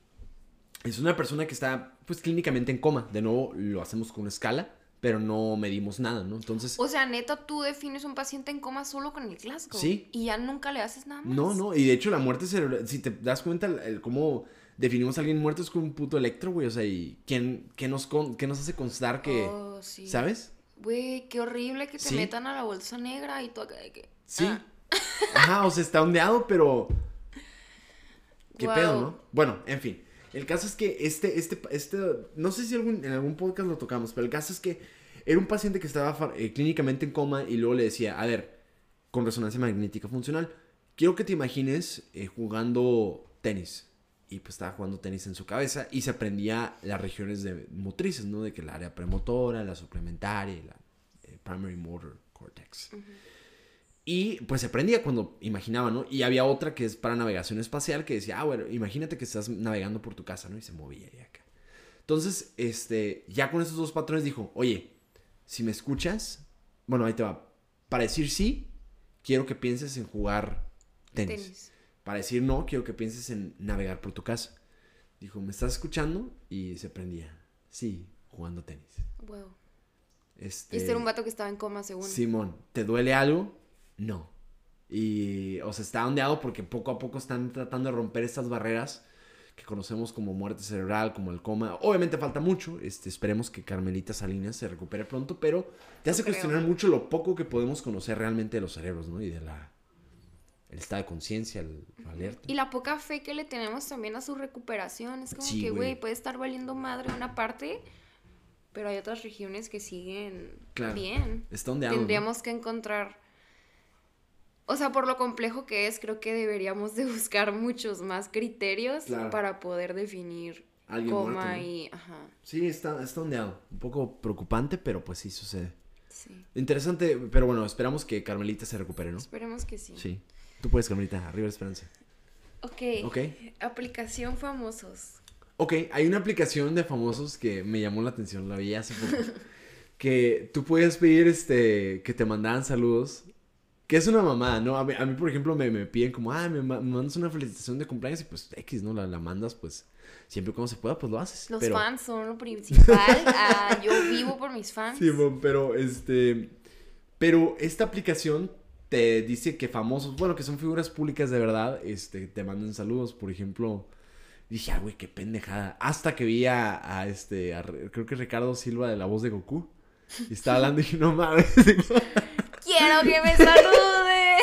S1: es una persona que está pues clínicamente en coma. De nuevo, lo hacemos con una escala, pero no medimos nada, ¿no? Entonces,
S2: O sea, neta, tú defines un paciente en coma solo con el Glasgow.
S1: Sí.
S2: Y ya nunca le haces nada más.
S1: no, no, y de hecho la muerte cerebral, si te das cuenta el, el cómo definimos a alguien muerto es con un puto electro, güey, o sea, y ¿quién, qué nos, con- qué nos hace constar que,
S2: Oh, sí.
S1: ¿sabes?
S2: Güey, qué horrible que te
S1: Sí.
S2: metan a la bolsa negra y tú acá de que.
S1: Sí.
S2: Ah.
S1: Ajá, o sea, está ondeado, pero. ¿Qué
S2: Wow.
S1: pedo, no? Bueno, en fin. El caso es que este, este, este, no sé si algún, en algún podcast lo tocamos, pero el caso es que era un paciente que estaba eh, clínicamente en coma y luego le decía, a ver, con resonancia magnética funcional, quiero que te imagines eh, jugando tenis. Y pues estaba jugando tenis en su cabeza y se aprendía las regiones de motrices, ¿no? De que el área premotora, la suplementaria la eh, primary motor cortex. Y pues se prendía cuando imaginaba, ¿no? Y había otra que es para navegación espacial que decía, ah, bueno, imagínate que estás navegando por tu casa, ¿no? Y se movía y acá. Entonces, este, ya con esos dos patrones dijo, oye, si me escuchas, bueno, ahí te va. Para decir sí, quiero que pienses en jugar tenis.
S2: Tenis.
S1: Para decir no, quiero que pienses en navegar por tu casa. Dijo, ¿me estás escuchando? Y se prendía. Sí, jugando tenis.
S2: Wow.
S1: Este,
S2: Y este era un vato que estaba en coma, según.
S1: Simón, ¿te duele algo? No. Y, o sea, está ondeado porque poco a poco están tratando de romper estas barreras que conocemos como muerte cerebral, como el coma. Obviamente falta mucho. Este, esperemos que Carmelita Salinas se recupere pronto, pero te hace cuestionar mucho lo poco que podemos conocer realmente de los cerebros, ¿no? Y de la el estado de conciencia, el alerta.
S2: Y la poca fe que le tenemos también a su recuperación. Es como
S1: Sí,
S2: que,
S1: güey.
S2: puede estar valiendo madre una parte, pero hay otras regiones que siguen
S1: Claro.
S2: bien.
S1: Está ondeado. ¿no?
S2: Tendríamos que encontrar. O sea, por lo complejo que es, creo que deberíamos de buscar muchos más criterios
S1: Claro.
S2: para poder definir
S1: Alguien
S2: coma
S1: muerto, ¿no?
S2: y. Ajá.
S1: Sí, está, está ondeado. Un poco preocupante, pero pues sí sucede.
S2: Sí.
S1: Interesante, pero bueno, esperamos que Carmelita se recupere, ¿no?
S2: Esperemos que sí.
S1: Sí. Tú puedes, Carmelita. Arriba la esperanza.
S2: Ok.
S1: Ok.
S2: Aplicación famosos.
S1: Ok, hay una aplicación de famosos que me llamó la atención, la vi hace poco. que tú puedes pedir este que te mandaran saludos. Que es una mamada, ¿no? A mí, a mí, por ejemplo, me, me piden como, ah, me, me mandas una felicitación de cumpleaños y pues X, ¿no? La, la mandas, pues siempre cuando se pueda, pues lo haces.
S2: Los
S1: pero,
S2: fans son lo principal. Ah, yo vivo por mis fans.
S1: Sí, bon, pero este. Pero esta aplicación te dice que famosos, bueno, que son figuras públicas de verdad, este, te mandan saludos. Por ejemplo, dije, ah, güey, qué pendejada. Hasta que vi a, a este, a creo que Ricardo Silva de la voz de Goku. Y estaba hablando y dije, no mames.
S2: Quiero que me salude.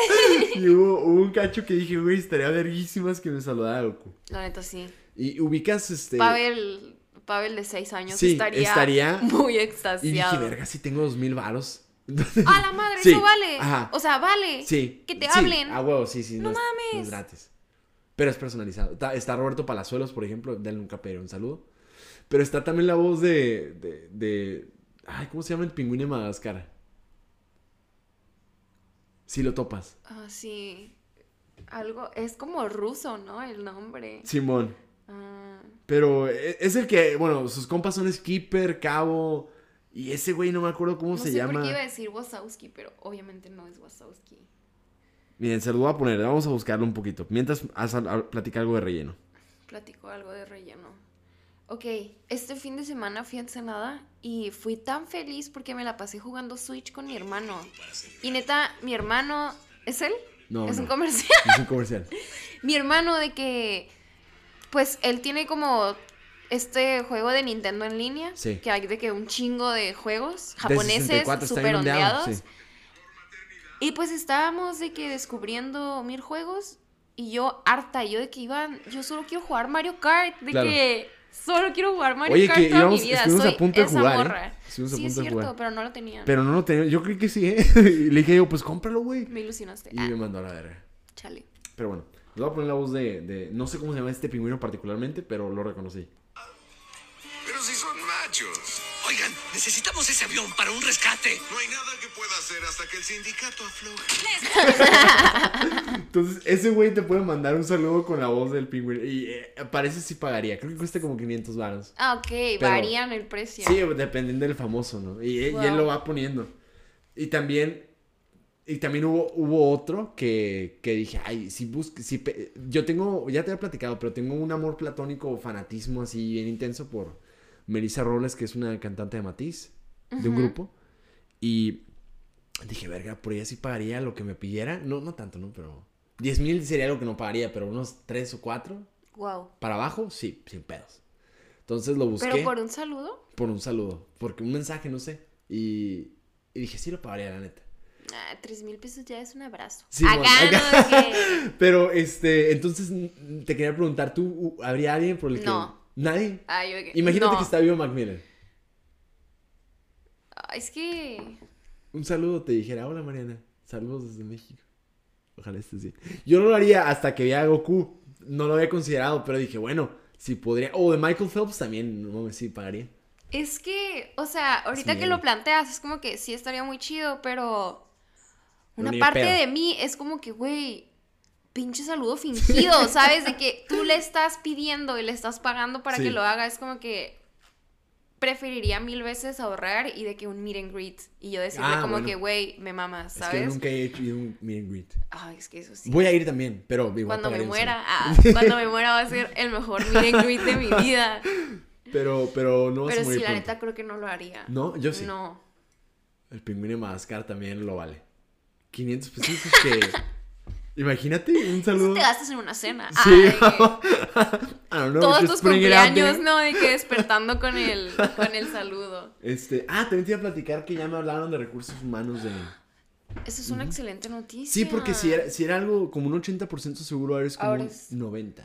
S1: y hubo, hubo un cacho que dije, güey, estaría verguísimas que me saludara Goku.
S2: La neta sí.
S1: Y ubicas este.
S2: Pavel, Pavel de 6 años
S1: Sí,
S2: estaría,
S1: estaría-
S2: muy
S1: y dije,
S2: extasiado.
S1: verga, si tengo dos mil varos. Entonces,
S2: ¡A la madre!
S1: Sí,
S2: Eso vale.
S1: ajá.
S2: O sea, vale.
S1: Sí.
S2: Que te
S1: sí,
S2: hablen.
S1: Ah, huevo, sí, sí.
S2: No
S1: es-
S2: mames.
S1: es gratis. Pero es personalizado. Está, está Roberto Palazuelos, por ejemplo. Del nunca pediré un saludo. Pero está también la voz de, de, de- Ay, ¿cómo se llama el pingüino de Madagascar? Si lo topas.
S2: Ah, sí. Algo, es como ruso, ¿no? El nombre.
S1: Simón.
S2: Ah,
S1: Pero e- es el que, bueno, sus compas son Skipper, Cabo. Y ese güey no me acuerdo cómo
S2: no
S1: se
S2: sé
S1: llama.
S2: por qué iba a decir Wazowski, pero obviamente no es Wazowski.
S1: Miren, se lo voy a poner, vamos a buscarlo un poquito. Mientras haz platica algo de relleno.
S2: Platico algo de relleno. Ok, este fin de semana fui a Ensenada y fui tan feliz porque me la pasé jugando Switch con mi hermano. Y neta, mi hermano. ¿Es él?
S1: No,
S2: es
S1: no.
S2: un comercial.
S1: Es un comercial.
S2: mi hermano de que. Pues él tiene como este juego de Nintendo en línea.
S1: Sí.
S2: Que hay de que un chingo de juegos japoneses
S1: 64, está
S2: super ondeados.
S1: sí.
S2: Y pues estábamos de que descubriendo mil juegos y yo harta, yo de que iban, yo solo quiero jugar Mario Kart, de
S1: Claro.
S2: que solo quiero jugar Mario
S1: Oye,
S2: Kart
S1: que
S2: toda
S1: íbamos-
S2: mi vida,
S1: estuvimos a punto de
S2: esa
S1: jugar, ¿eh? a
S2: sí,
S1: punto
S2: es
S1: de
S2: cierto,
S1: jugar.
S2: pero no lo tenían.
S1: Pero no lo tenía. Yo creí que sí, ¿eh? Y le dije yo, pues cómpralo, güey.
S2: Me ilusionaste.
S1: Y
S2: Ah,
S1: me mandó a la verga.
S2: chale.
S1: Pero bueno, les voy a poner la voz de, de- No sé cómo se llama este pingüino particularmente, pero lo reconocí.
S3: Pero si son machos.
S4: Oigan, necesitamos ese avión para un rescate.
S3: No hay nada que pueda hacer hasta que el sindicato afloje.
S1: Entonces, ese güey te puede mandar un saludo con la voz del pingüino. Y eh, parece si pagaría. Creo que cuesta como 500 varos.
S2: Ah, ok, varían el precio.
S1: Sí, dependiendo del famoso, ¿no? Y, y él lo va poniendo. Y también. Y también hubo, hubo otro que, que dije, ay, si busco, si yo tengo, ya te había platicado, pero tengo un amor platónico fanatismo así bien intenso por Melissa Robles, que es una cantante de Matiz, de un grupo. Y dije, verga, por ella sí pagaría lo que me pidiera. No, no tanto, ¿no? Pero 10 mil sería lo que no pagaría, pero unos 3 o 4
S2: Wow.
S1: para abajo, sí, sin pedos. Entonces lo busqué
S2: Pero por un saludo,
S1: por un saludo, porque un mensaje, no sé. Y, y dije, sí lo pagaría, la neta.
S2: Ah, tres mil pesos ya es un abrazo.
S1: Sí,
S2: Acá,
S1: bueno,
S2: ¿no? De que-
S1: Pero, este, entonces mm, te quería preguntar, ¿tú habría alguien por el que...
S2: No.
S1: Nadie.
S2: Ah,
S1: Imagínate
S2: no.
S1: que está vivo Macmillan.
S2: Ah, es que.
S1: Un saludo, te dijera, hola Mariana, saludos desde México. Ojalá estés bien. Yo no lo haría hasta que vi a Goku. No lo había considerado, pero dije, bueno, si podría. O de Michael Phelps también, no sí, pagaría.
S2: Es que, o sea, ahorita que lo planteas, es como que sí estaría muy chido, Pero una parte de mí es como que, güey, pinche saludo fingido, ¿sabes? De que tú le estás pidiendo y le estás pagando para
S1: Sí.
S2: que lo haga, es como que preferiría mil veces ahorrar y de que un meet and greet y yo decirle
S1: Ah,
S2: como
S1: bueno.
S2: que, güey, me mamas,
S1: Es que
S2: ¿sabes?
S1: nunca he hecho a un meet and greet.
S2: Ay, es que eso sí.
S1: Voy a ir también, pero igual
S2: Cuando me muera, ah, cuando me muera va a ser el mejor meet and greet de mi vida.
S1: Pero, pero no vas a
S2: Pero
S1: morir
S2: sí, la
S1: pronto.
S2: neta creo que no lo haría.
S1: No, yo sí.
S2: No.
S1: El pingüino de Madagascar también lo vale. 500 pesitos que... Imagínate, un saludo.
S2: Te gastas en una cena.
S1: Sí. Know,
S2: todos tus cumpleaños. ¿no? De que despertando con el, con el saludo.
S1: Este, ah, también te iba a platicar que ya me hablaron de recursos humanos de...
S2: Eso es una excelente noticia.
S1: Sí, porque si era, si era algo como un 80% seguro, ahora es como
S2: Ahora
S1: un
S2: es-
S1: 90%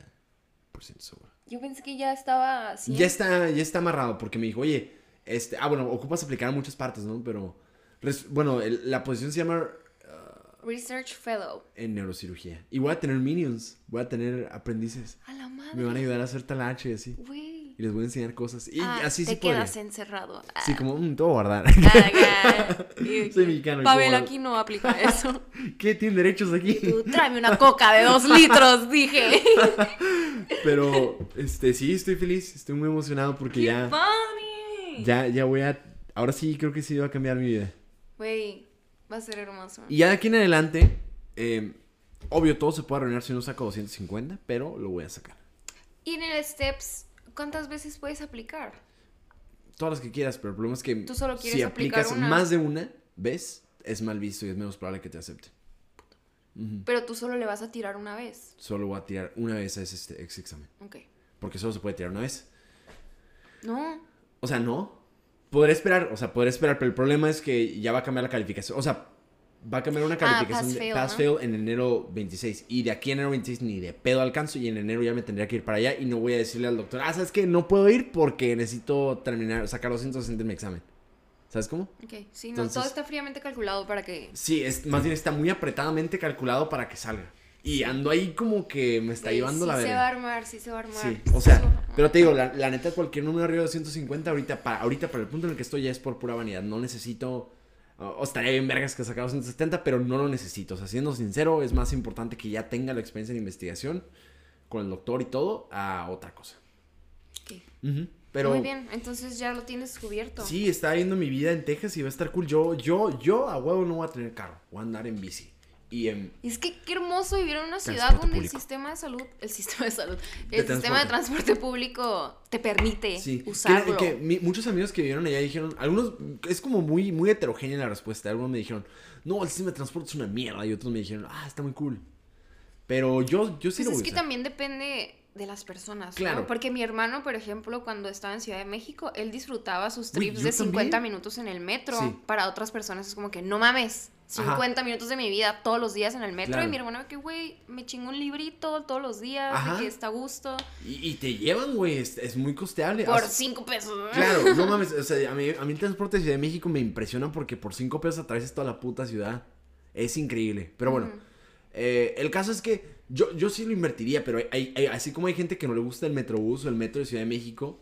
S1: seguro.
S2: Yo pensé que ya estaba así.
S1: Ya está, ya está amarrado porque me dijo, oye, este, ah, bueno, ocupas aplicar a muchas partes, ¿no? Pero, res- bueno, el- la posición se llama
S2: Research Fellow.
S1: en neurocirugía. Y voy a tener minions, voy a tener aprendices.
S2: A la madre.
S1: Me van a ayudar a hacer talache y así. Y les voy a enseñar cosas. Y
S2: Ah,
S1: así
S2: te
S1: sí podría.
S2: quedas encerrado. Ah,
S1: Sí, como, mm, te voy a guardar.
S2: Y-
S1: Soy mexicano
S2: Pavel aquí no aplica eso.
S1: ¿Qué? ¿Tienen derechos aquí?
S2: Tú tráeme una coca de dos litros, dije.
S1: Pero, este, sí, estoy feliz. Estoy muy emocionado porque
S2: ¡Qué
S1: ya,
S2: padre!
S1: ya, ya voy a... Ahora sí creo que sí va a cambiar mi vida.
S2: Güey, va a ser hermoso.
S1: Y ya de aquí en adelante, eh, obvio, todo se puede arruinar si no saco 250, pero lo voy a sacar.
S2: Y en el Steps, ¿cuántas veces puedes aplicar?
S1: Todas las que quieras, pero el problema es que
S2: Tú solo quieres
S1: si
S2: aplicar
S1: aplicas
S2: una.
S1: más de una vez, es mal visto y es menos probable que te acepte.
S2: Pero tú solo le vas a tirar una vez.
S1: Solo voy a tirar una vez a ese, ese examen.
S2: Ok.
S1: Porque solo se puede tirar una vez.
S2: No.
S1: O sea, no. Podré esperar, o sea, podré esperar, pero el problema es que ya va a cambiar la calificación. O sea, va a cambiar una calificación
S2: pass
S1: de
S2: fail,
S1: pass
S2: ¿no?
S1: fail en enero 26. Y de aquí a enero 26 ni de pedo alcanzo. Y en enero ya me tendría que ir para allá. Y no voy a decirle al doctor, ah, ¿sabes qué? No puedo ir porque necesito terminar, sacar 260 en mi examen. ¿Sabes cómo?
S2: Ok, sí, no,
S1: Entonces-
S2: todo está fríamente calculado para que...
S1: Sí, es, más bien está muy apretadamente calculado para que salga. Y ando ahí como que me está llevando
S2: sí
S1: la
S2: se
S1: verga.
S2: va a armar, sí se va a armar.
S1: Sí,
S2: sí
S1: o
S2: se
S1: sea, pero te digo, la, la neta, cualquier número arriba de 150, ahorita para, ahorita para el punto en el que estoy ya es por pura vanidad. No necesito O estaría bien vergas que sacara 270, pero no lo necesito. O sea, siendo sincero, es más importante que ya tenga la experiencia en investigación con el doctor y todo a otra cosa.
S2: Ok.
S1: Ujú, Pero
S2: Muy bien, entonces ya lo tienes descubierto.
S1: sí, está viendo mi vida en Texas y va a estar cool. Yo, yo, yo a huevo no voy a tener carro. Voy a andar en bici. Y en...
S2: Es que qué hermoso vivir en una ciudad donde
S1: público.
S2: el sistema de salud, el sistema de salud,
S1: De
S2: el sistema de
S1: transporte.
S2: público te permite
S1: Sí,
S2: usarlo.
S1: Que, que muchos amigos que vivieron allá dijeron, algunos, es como muy, muy heterogénea la respuesta. Algunos me dijeron, no, el sistema de transporte es una mierda. Y otros me dijeron, ah, está muy cool. Pero yo, yo sí
S2: Pues
S1: lo
S2: es
S1: voy a
S2: que
S1: usar.
S2: también depende de las personas, ¿no?
S1: Claro.
S2: Porque mi hermano, por ejemplo, cuando estaba en Ciudad de México, él disfrutaba sus
S1: Uy,
S2: trips
S1: yo
S2: de 50
S1: también.
S2: minutos en el metro.
S1: Sí.
S2: Para otras personas es como que, no mames,
S1: Ajá.
S2: 50 minutos de mi vida todos los días en el metro.
S1: Claro.
S2: Y mi hermano, que güey, me chingo un librito todos los días, de
S1: Ajá.
S2: que está a gusto,
S1: Y, y te llevan, güey, es, es muy costeable.
S2: por
S1: Haz-
S2: 5 pesos.
S1: Claro, no mames, o sea, a mí, a mí el transporte de Ciudad de México me impresiona porque por 5 pesos atraviesas toda la puta ciudad. Es increíble. Pero bueno, eh, el caso es que yo, yo sí lo invertiría, pero hay, hay- así como hay gente que no le gusta el Metrobús o el metro de Ciudad de México,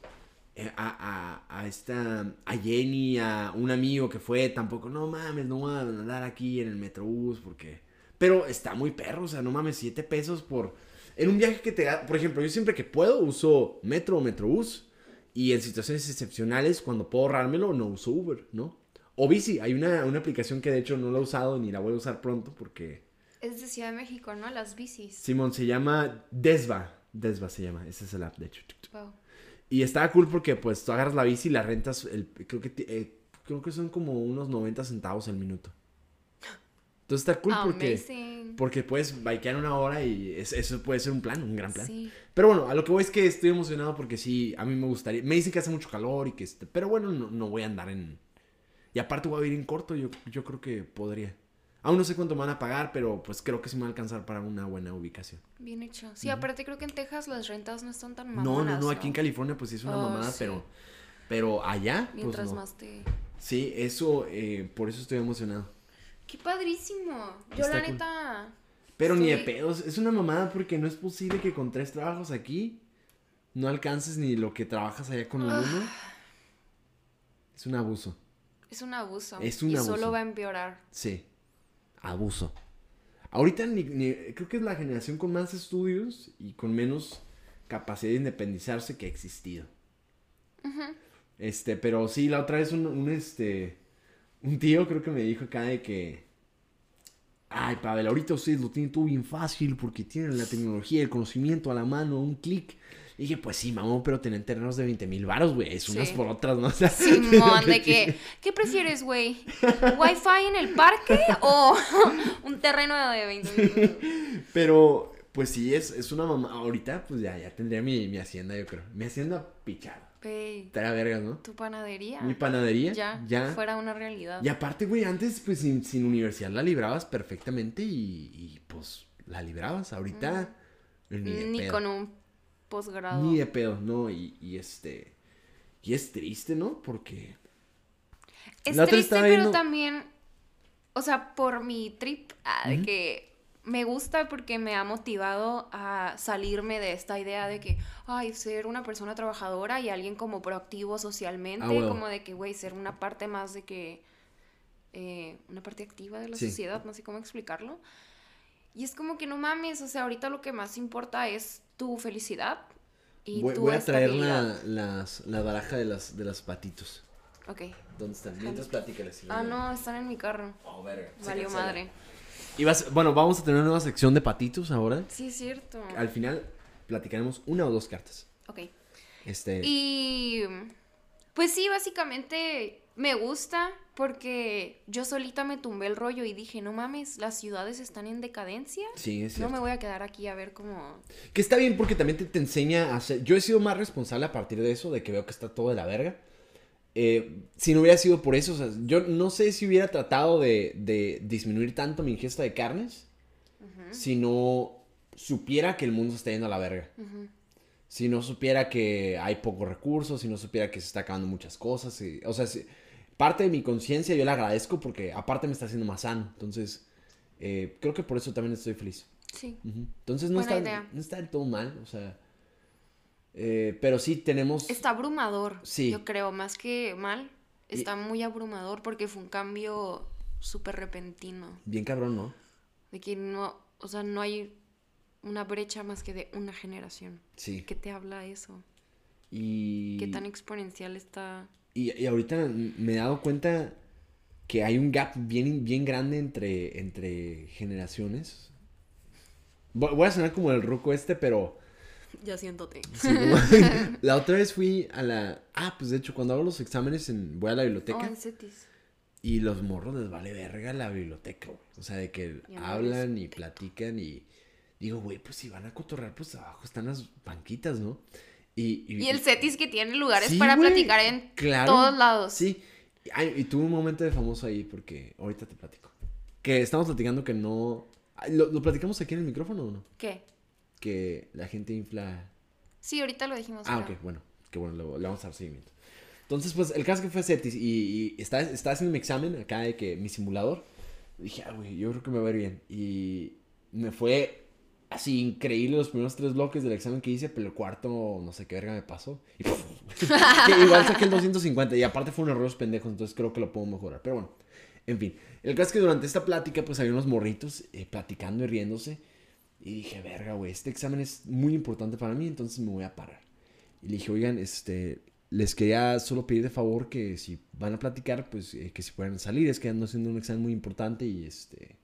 S1: a, a, a esta, a Jenny, a un amigo que fue, tampoco, no mames, no voy a andar aquí en el Metrobús porque... Pero está muy perro, o sea, no mames, 7 pesos por... En un viaje que te da, por ejemplo, yo siempre que puedo uso metro o metrobús. Y en situaciones excepcionales, cuando puedo ahorrármelo, no uso Uber, ¿no? O bici, hay una, una aplicación que de hecho no la he usado ni la voy a usar pronto porque...
S2: Es de Ciudad de México, ¿no? Las bicis.
S1: Simón, se llama Desva. Desva se llama, ese es el app, de hecho.
S2: Wow.
S1: Y está cool porque pues tú agarras la bici y la rentas, el, creo, que, eh, creo que son como unos 90 centavos el minuto. Entonces está cool porque,
S2: Amazing.
S1: porque puedes bikear una hora y es- eso puede ser un plan, un gran plan.
S2: Sí.
S1: Pero bueno, a lo que voy es que estoy emocionado porque sí, a mí me gustaría. Me dicen que hace mucho calor y que este. Pero bueno, no, no voy a andar en. Y aparte voy a vivir en corto, yo, yo creo que podría. Aún no sé cuánto me van a pagar, pero pues creo que sí me va a alcanzar para una buena ubicación.
S2: Bien hecho. Sí, aparte creo que en Texas las rentas no están tan
S1: no,
S2: mamonas.
S1: no, no, aquí en California pues sí es una
S2: Oh,
S1: mamada,
S2: sí.
S1: pero. Pero allá, pues
S2: Mientras
S1: no.
S2: más te...
S1: Sí, eso, eh, por eso estoy emocionado.
S2: ¡Qué padrísimo! Yo
S1: Está
S2: la
S1: cool.
S2: neta...
S1: Pero ni de pedos, es una mamada porque no es posible que con tres trabajos aquí no alcances ni lo que trabajas allá con
S2: Ah.
S1: uno. Es un abuso.
S2: Es un abuso.
S1: Es un
S2: y
S1: abuso.
S2: solo va a empeorar.
S1: Sí, abuso. Ahorita ni, ni- creo que es la generación con más estudios y con menos capacidad de independizarse que ha existido. Este, pero sí, la otra vez un, un, este, un tío creo que me dijo acá de que, ay, Pavel, ahorita ustedes lo tienen todo bien fácil porque tienen la tecnología, el conocimiento a la mano, un clic. Y dije, pues sí, mamón, pero tienen terrenos de 20 mil varos, güey, es unas
S2: Sí.
S1: por otras, ¿no? O sea,
S2: Simón, de que... ¿Qué prefieres, güey? ¿Wi-Fi en el parque o un terreno de 20 minutos?
S1: Pero, pues sí, es, es una mamá. Ahorita, pues ya, ya tendría mi, mi hacienda, yo creo. Mi hacienda pichada. Estaría vergas, ¿no?
S2: tu panadería.
S1: Mi panadería.
S2: Ya,
S1: Ya.
S2: fuera una realidad.
S1: Y aparte, güey, antes, pues sin, sin universidad la librabas perfectamente y, y, pues la librabas. Ahorita, ni de
S2: Ni con un posgrado.
S1: Ni de pedo, no. Y, y este. Y es triste, ¿no? Porque.
S2: Es triste, pero
S1: viendo-
S2: también, o sea, por mi trip, ah, de que me gusta porque me ha motivado a salirme de esta idea de que, ay, ser una persona trabajadora y alguien como proactivo socialmente,
S1: Ah,
S2: como de que, güey, ser una parte más de que, eh, una parte activa de la
S1: Sí.
S2: sociedad, no sé cómo explicarlo. Y es como que no mames, o sea, ahorita lo que más importa es tu felicidad y
S1: voy,
S2: tu
S1: voy a traer la, las, la baraja de, las, de las patitos.
S2: Ok.
S1: ¿Dónde están? Mientras platícales.
S2: Ah, no, están en mi carro.
S1: Oh, verga.
S2: Valió madre.
S1: Y vas- bueno, vamos a tener una nueva sección de patitos ahora.
S2: Sí, es cierto.
S1: Al final platicaremos una o dos cartas.
S2: Ok.
S1: Este.
S2: Y pues sí, básicamente me gusta porque yo solita me tumbé el rollo y dije, no mames, las ciudades están en decadencia.
S1: Sí, es
S2: No me voy a quedar aquí a ver cómo...
S1: Que está bien porque también te, te enseña a hacer. Yo he sido más responsable a partir de eso, de que veo que está todo de la verga. Eh, si no hubiera sido por eso, o sea, yo no sé si hubiera tratado de, de disminuir tanto mi ingesta de carnes si no supiera que el mundo se está yendo a la verga. Si no supiera que hay pocos recursos, si no supiera que se está acabando muchas cosas. o sea, si- parte de mi conciencia yo la agradezco porque aparte me está haciendo más sano. Entonces, eh, creo que por eso también estoy feliz.
S2: Sí.
S1: Entonces no
S2: Buena
S1: está,
S2: idea.
S1: no está del todo mal, o sea. eh, pero sí tenemos.
S2: Está abrumador.
S1: Sí.
S2: Yo creo, más que mal. está muy abrumador porque fue un cambio súper repentino.
S1: Bien cabrón, ¿no?
S2: De que no, o sea, no hay una brecha más que de una generación.
S1: Sí.
S2: ¿Qué te habla eso?
S1: Y...
S2: ¿Qué tan exponencial está?
S1: Y, y ahorita me he dado cuenta que hay un gap bien, bien grande entre, entre generaciones. Voy a sonar como el ruco este, pero...
S2: Ya siéndote.
S1: sí, la otra vez fui a la... Ah, pues de hecho, cuando hago los exámenes en... voy a la biblioteca
S2: Oh, en Cetis.
S1: y los morros les vale verga la biblioteca, güey. O sea, de que
S2: Ya no
S1: hablan y platican y... Digo, güey, pues si van a cotorrear, pues abajo están las banquitas, ¿no? Y,
S2: Y el Cetis que tiene lugares
S1: Sí,
S2: para
S1: güey,
S2: platicar en
S1: claro,
S2: todos lados.
S1: Sí. Ay, y tuve un momento de famoso ahí porque ahorita te platico. Que estamos platicando que no... ¿Lo, lo platicamos aquí en el micrófono o no?
S2: ¿Qué?
S1: Que la gente infla...
S2: Sí, ahorita lo dijimos.
S1: Ah, ok, bueno. Que bueno, le, le vamos a dar seguimiento. Entonces, pues, el caso que fue Cetis y, y estaba, estaba haciendo mi examen acá de que mi simulador. Dije, ah, güey, yo creo que me va a ir bien. Y me fue así increíble los primeros tres bloques del examen que hice, pero el cuarto, no sé qué verga me pasó. Y que igual saqué el 250 y aparte fue un error pendejos, entonces creo que lo puedo mejorar. Pero bueno, en fin. El caso es que durante esta plática, pues había unos morritos eh, platicando y riéndose. Y dije, verga, güey, este examen es muy importante para mí, entonces me voy a parar. Y le dije, oigan, este, les quería solo pedir de favor que si van a platicar, pues eh, que si puedan salir. Es que ando haciendo un examen muy importante y este,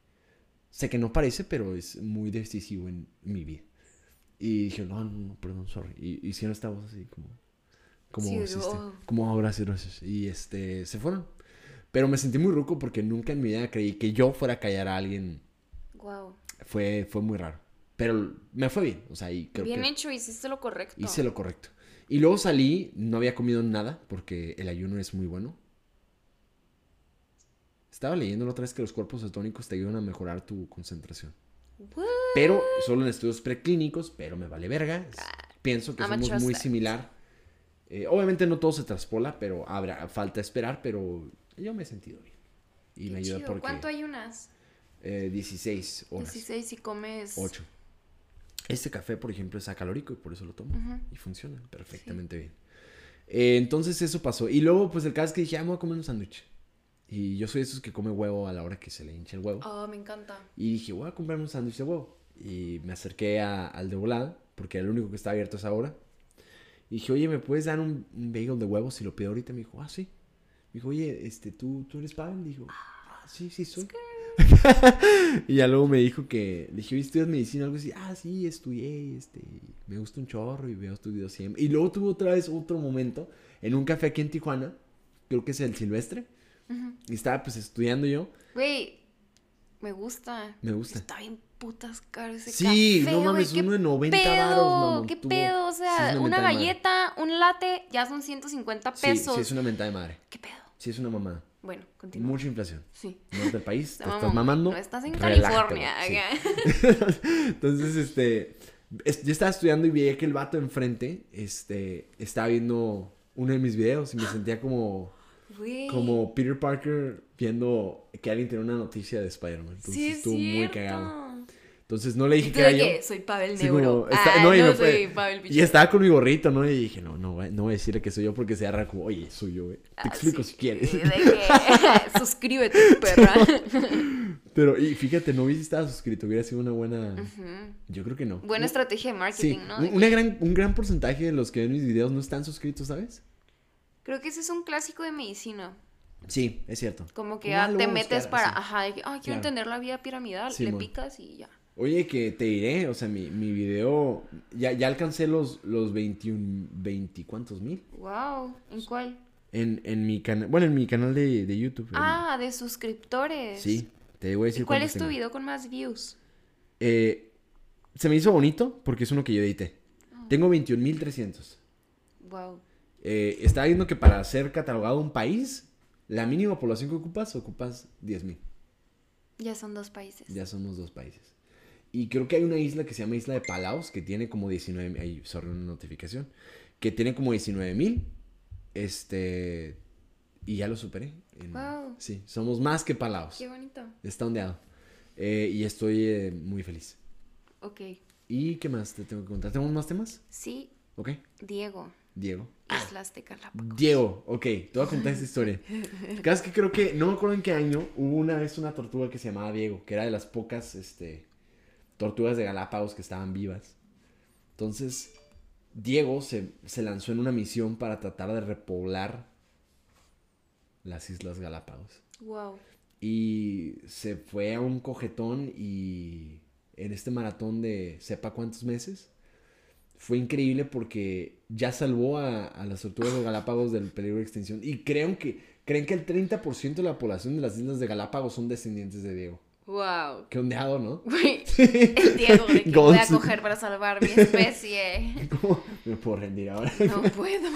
S1: sé que no parece, pero es muy decisivo en mi vida. Y dije, no, no, no, perdón, sorry. Y hicieron esta voz así como, como,
S2: Sí, oh.
S1: como, "Oh, gracias, gracias. Y este, se fueron. Pero me sentí muy ruco porque nunca en mi vida creí que yo fuera a callar a alguien.
S2: Wow.
S1: Fue, fue muy raro. Pero me fue bien, o sea, y creo
S2: Bien
S1: que
S2: hecho, hiciste lo correcto.
S1: hice lo correcto. Y luego salí, no había comido nada porque el ayuno es muy bueno. Estaba leyendo la otra vez que los cuerpos cetónicos te ayudan a mejorar tu concentración.
S2: What?
S1: Pero solo en estudios preclínicos, pero me vale verga. Pienso que somos muy
S2: that.
S1: similar. Eh, obviamente no todo se traspola, pero habrá falta esperar, pero yo me he sentido bien. Y me
S2: Qué
S1: ayuda
S2: chido.
S1: porque
S2: ¿Cuánto hay unas?
S1: eh, 16 horas.
S2: 16 y comes.
S1: 8. Este café, por ejemplo, es acalórico y por eso lo tomo. Y funciona perfectamente bien. Eh, entonces eso pasó. Y luego, pues el caso es que dije, ah, me voy a comer un sándwich. Y yo soy de esos que come huevo a la hora que se le hincha el huevo.
S2: Oh, me encanta.
S1: Y dije, voy a comprarme un sándwich de huevo. Y me acerqué a- al de volada, porque era el único que estaba abierto a esa hora. Y dije, oye, ¿me puedes dar un, un bagel de huevo si lo pido ahorita? Me dijo, ah, sí. Me dijo, oye, este, ¿tú, tú eres Pavel? Dijo, ah, sí, sí, soy. y ya luego me dijo que, le dije, oye, ¿estudias medicina? Algo así, ah, sí, estudié, este, me gusta un chorro y veo videos siempre. Y luego tuve otra vez otro momento en un café aquí en Tijuana, creo que es el Silvestre. Y estaba pues estudiando yo.
S2: Güey, me gusta.
S1: Me gusta.
S2: Está bien putas caro ese
S1: Sí,
S2: café,
S1: no mames,
S2: qué
S1: uno de 90
S2: pedo,
S1: varos, mamón.
S2: ¿Qué pedo? O
S1: sí,
S2: sea,
S1: es una
S2: galleta, un latte, ya son 150
S1: Sí,
S2: pesos.
S1: sí, es una mentada de madre.
S2: ¿Qué pedo?
S1: Sí, es una mamada.
S2: Bueno, continúa.
S1: Mucha inflación.
S2: Sí.
S1: Norte del país, te estás mamando.
S2: No estás en California.
S1: sí. Entonces, este. es- Yo estaba estudiando y veía que el vato enfrente, este, estaba viendo uno de mis videos y me sentía como, Como Peter Parker viendo que alguien tenía una noticia de Spider-Man. Entonces
S2: Sí, es
S1: estuvo muy cagado. Entonces no le
S2: ¿Y
S1: dije que era yo.
S2: Soy Pavel
S1: Sí,
S2: Neuro.
S1: como, está-
S2: Ah,
S1: no, y
S2: no soy Pavel
S1: Y estaba con mi gorrito, ¿no? Y dije, no, no, no voy a decirle que soy yo porque se agarra como, oye, soy yo, güey. Te
S2: Ah,
S1: explico
S2: sí,
S1: si quieres.
S2: de que- Suscríbete, perra.
S1: Pero, y fíjate, no hubiese estado suscrito, hubiera sido una buena. Yo creo que no.
S2: Buena estrategia de
S1: Sí,
S2: marketing, ¿no? De
S1: un, una gran, un gran porcentaje de los que ven mis videos no están suscritos, ¿sabes?
S2: Creo que ese es un clásico de medicina.
S1: Sí, es cierto.
S2: Como que
S1: Ah,
S2: ah, te metes
S1: buscar,
S2: para,
S1: sí.
S2: ajá, de que, quiero
S1: Claro.
S2: entender la vida piramidal,
S1: Sí,
S2: le picas y ya.
S1: Oye, que te diré, o sea, mi, mi video, ya, ya alcancé los, los 21, 20, ¿cuántos mil?
S2: Wow, ¿en cuál?
S1: En, en mi canal, bueno, en mi canal de, de YouTube. en-
S2: Ah, de suscriptores.
S1: sí, te voy a
S2: ¿Y
S1: decir
S2: cuál
S1: cuántos
S2: es tu video con más views?
S1: Eh, se me hizo bonito porque es uno que yo edité.
S2: Ah.
S1: Tengo 21.300.
S2: Wow.
S1: Eh, estaba viendo que para ser catalogado un país, la mínima población que ocupas, ocupas 10.000.
S2: Ya son dos países.
S1: Ya somos dos países. Y creo que hay una isla que se llama Isla de Palaos, que tiene como 19 Ay, sorry, una notificación. Que tiene como 19.000. Este. Y ya lo superé. En-
S2: Wow.
S1: Sí, somos más que Palaos.
S2: Qué bonito.
S1: Está ondeado. Eh, y estoy eh, muy feliz.
S2: Ok.
S1: ¿Y qué más te tengo que contar? ¿Tenemos más temas?
S2: Sí,
S1: Ok.
S2: Diego.
S1: Diego.
S2: Islas de Galápagos.
S1: Diego, ok, te voy a contar esta historia. Vez que creo que, no me acuerdo en qué año, hubo una vez una tortuga que se llamaba Diego, que era de las pocas este, tortugas de Galápagos que estaban vivas. Entonces, Diego se, se lanzó en una misión para tratar de repoblar las Islas Galápagos.
S2: Wow.
S1: Y se fue a un cogetón y en este maratón de sepa cuántos meses, fue increíble porque ya salvó a, a las tortugas de Galápagos del peligro de extinción. Y creen que, creen que el 30% de la población de las islas de Galápagos son descendientes de Diego.
S2: Wow.
S1: Qué ondeado, ¿no?
S2: Güey, el Diego de que voy a coger para salvar mi especie.
S1: ¿Cómo me puedo rendir ahora?
S2: No puedo.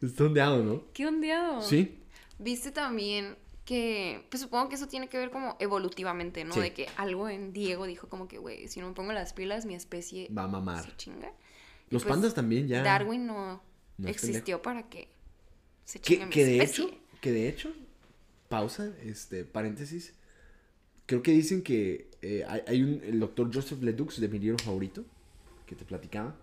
S1: Está ondeado, ¿no?
S2: Qué ondeado.
S1: Sí.
S2: Viste también que, pues supongo que eso tiene que ver como evolutivamente, ¿no?
S1: Sí.
S2: De que algo en Diego dijo como que, güey, si no me pongo las pilas, mi especie
S1: Va a mamar.
S2: se chinga.
S1: Los
S2: pues,
S1: pandas también ya.
S2: Darwin no, existió para que se chingue
S1: Que,
S2: mi
S1: que de
S2: especie.
S1: hecho, que de hecho, pausa, este, paréntesis. Creo que dicen que eh, hay, hay un, el doctor Joseph Ledoux de mi libro favorito, que te platicaba.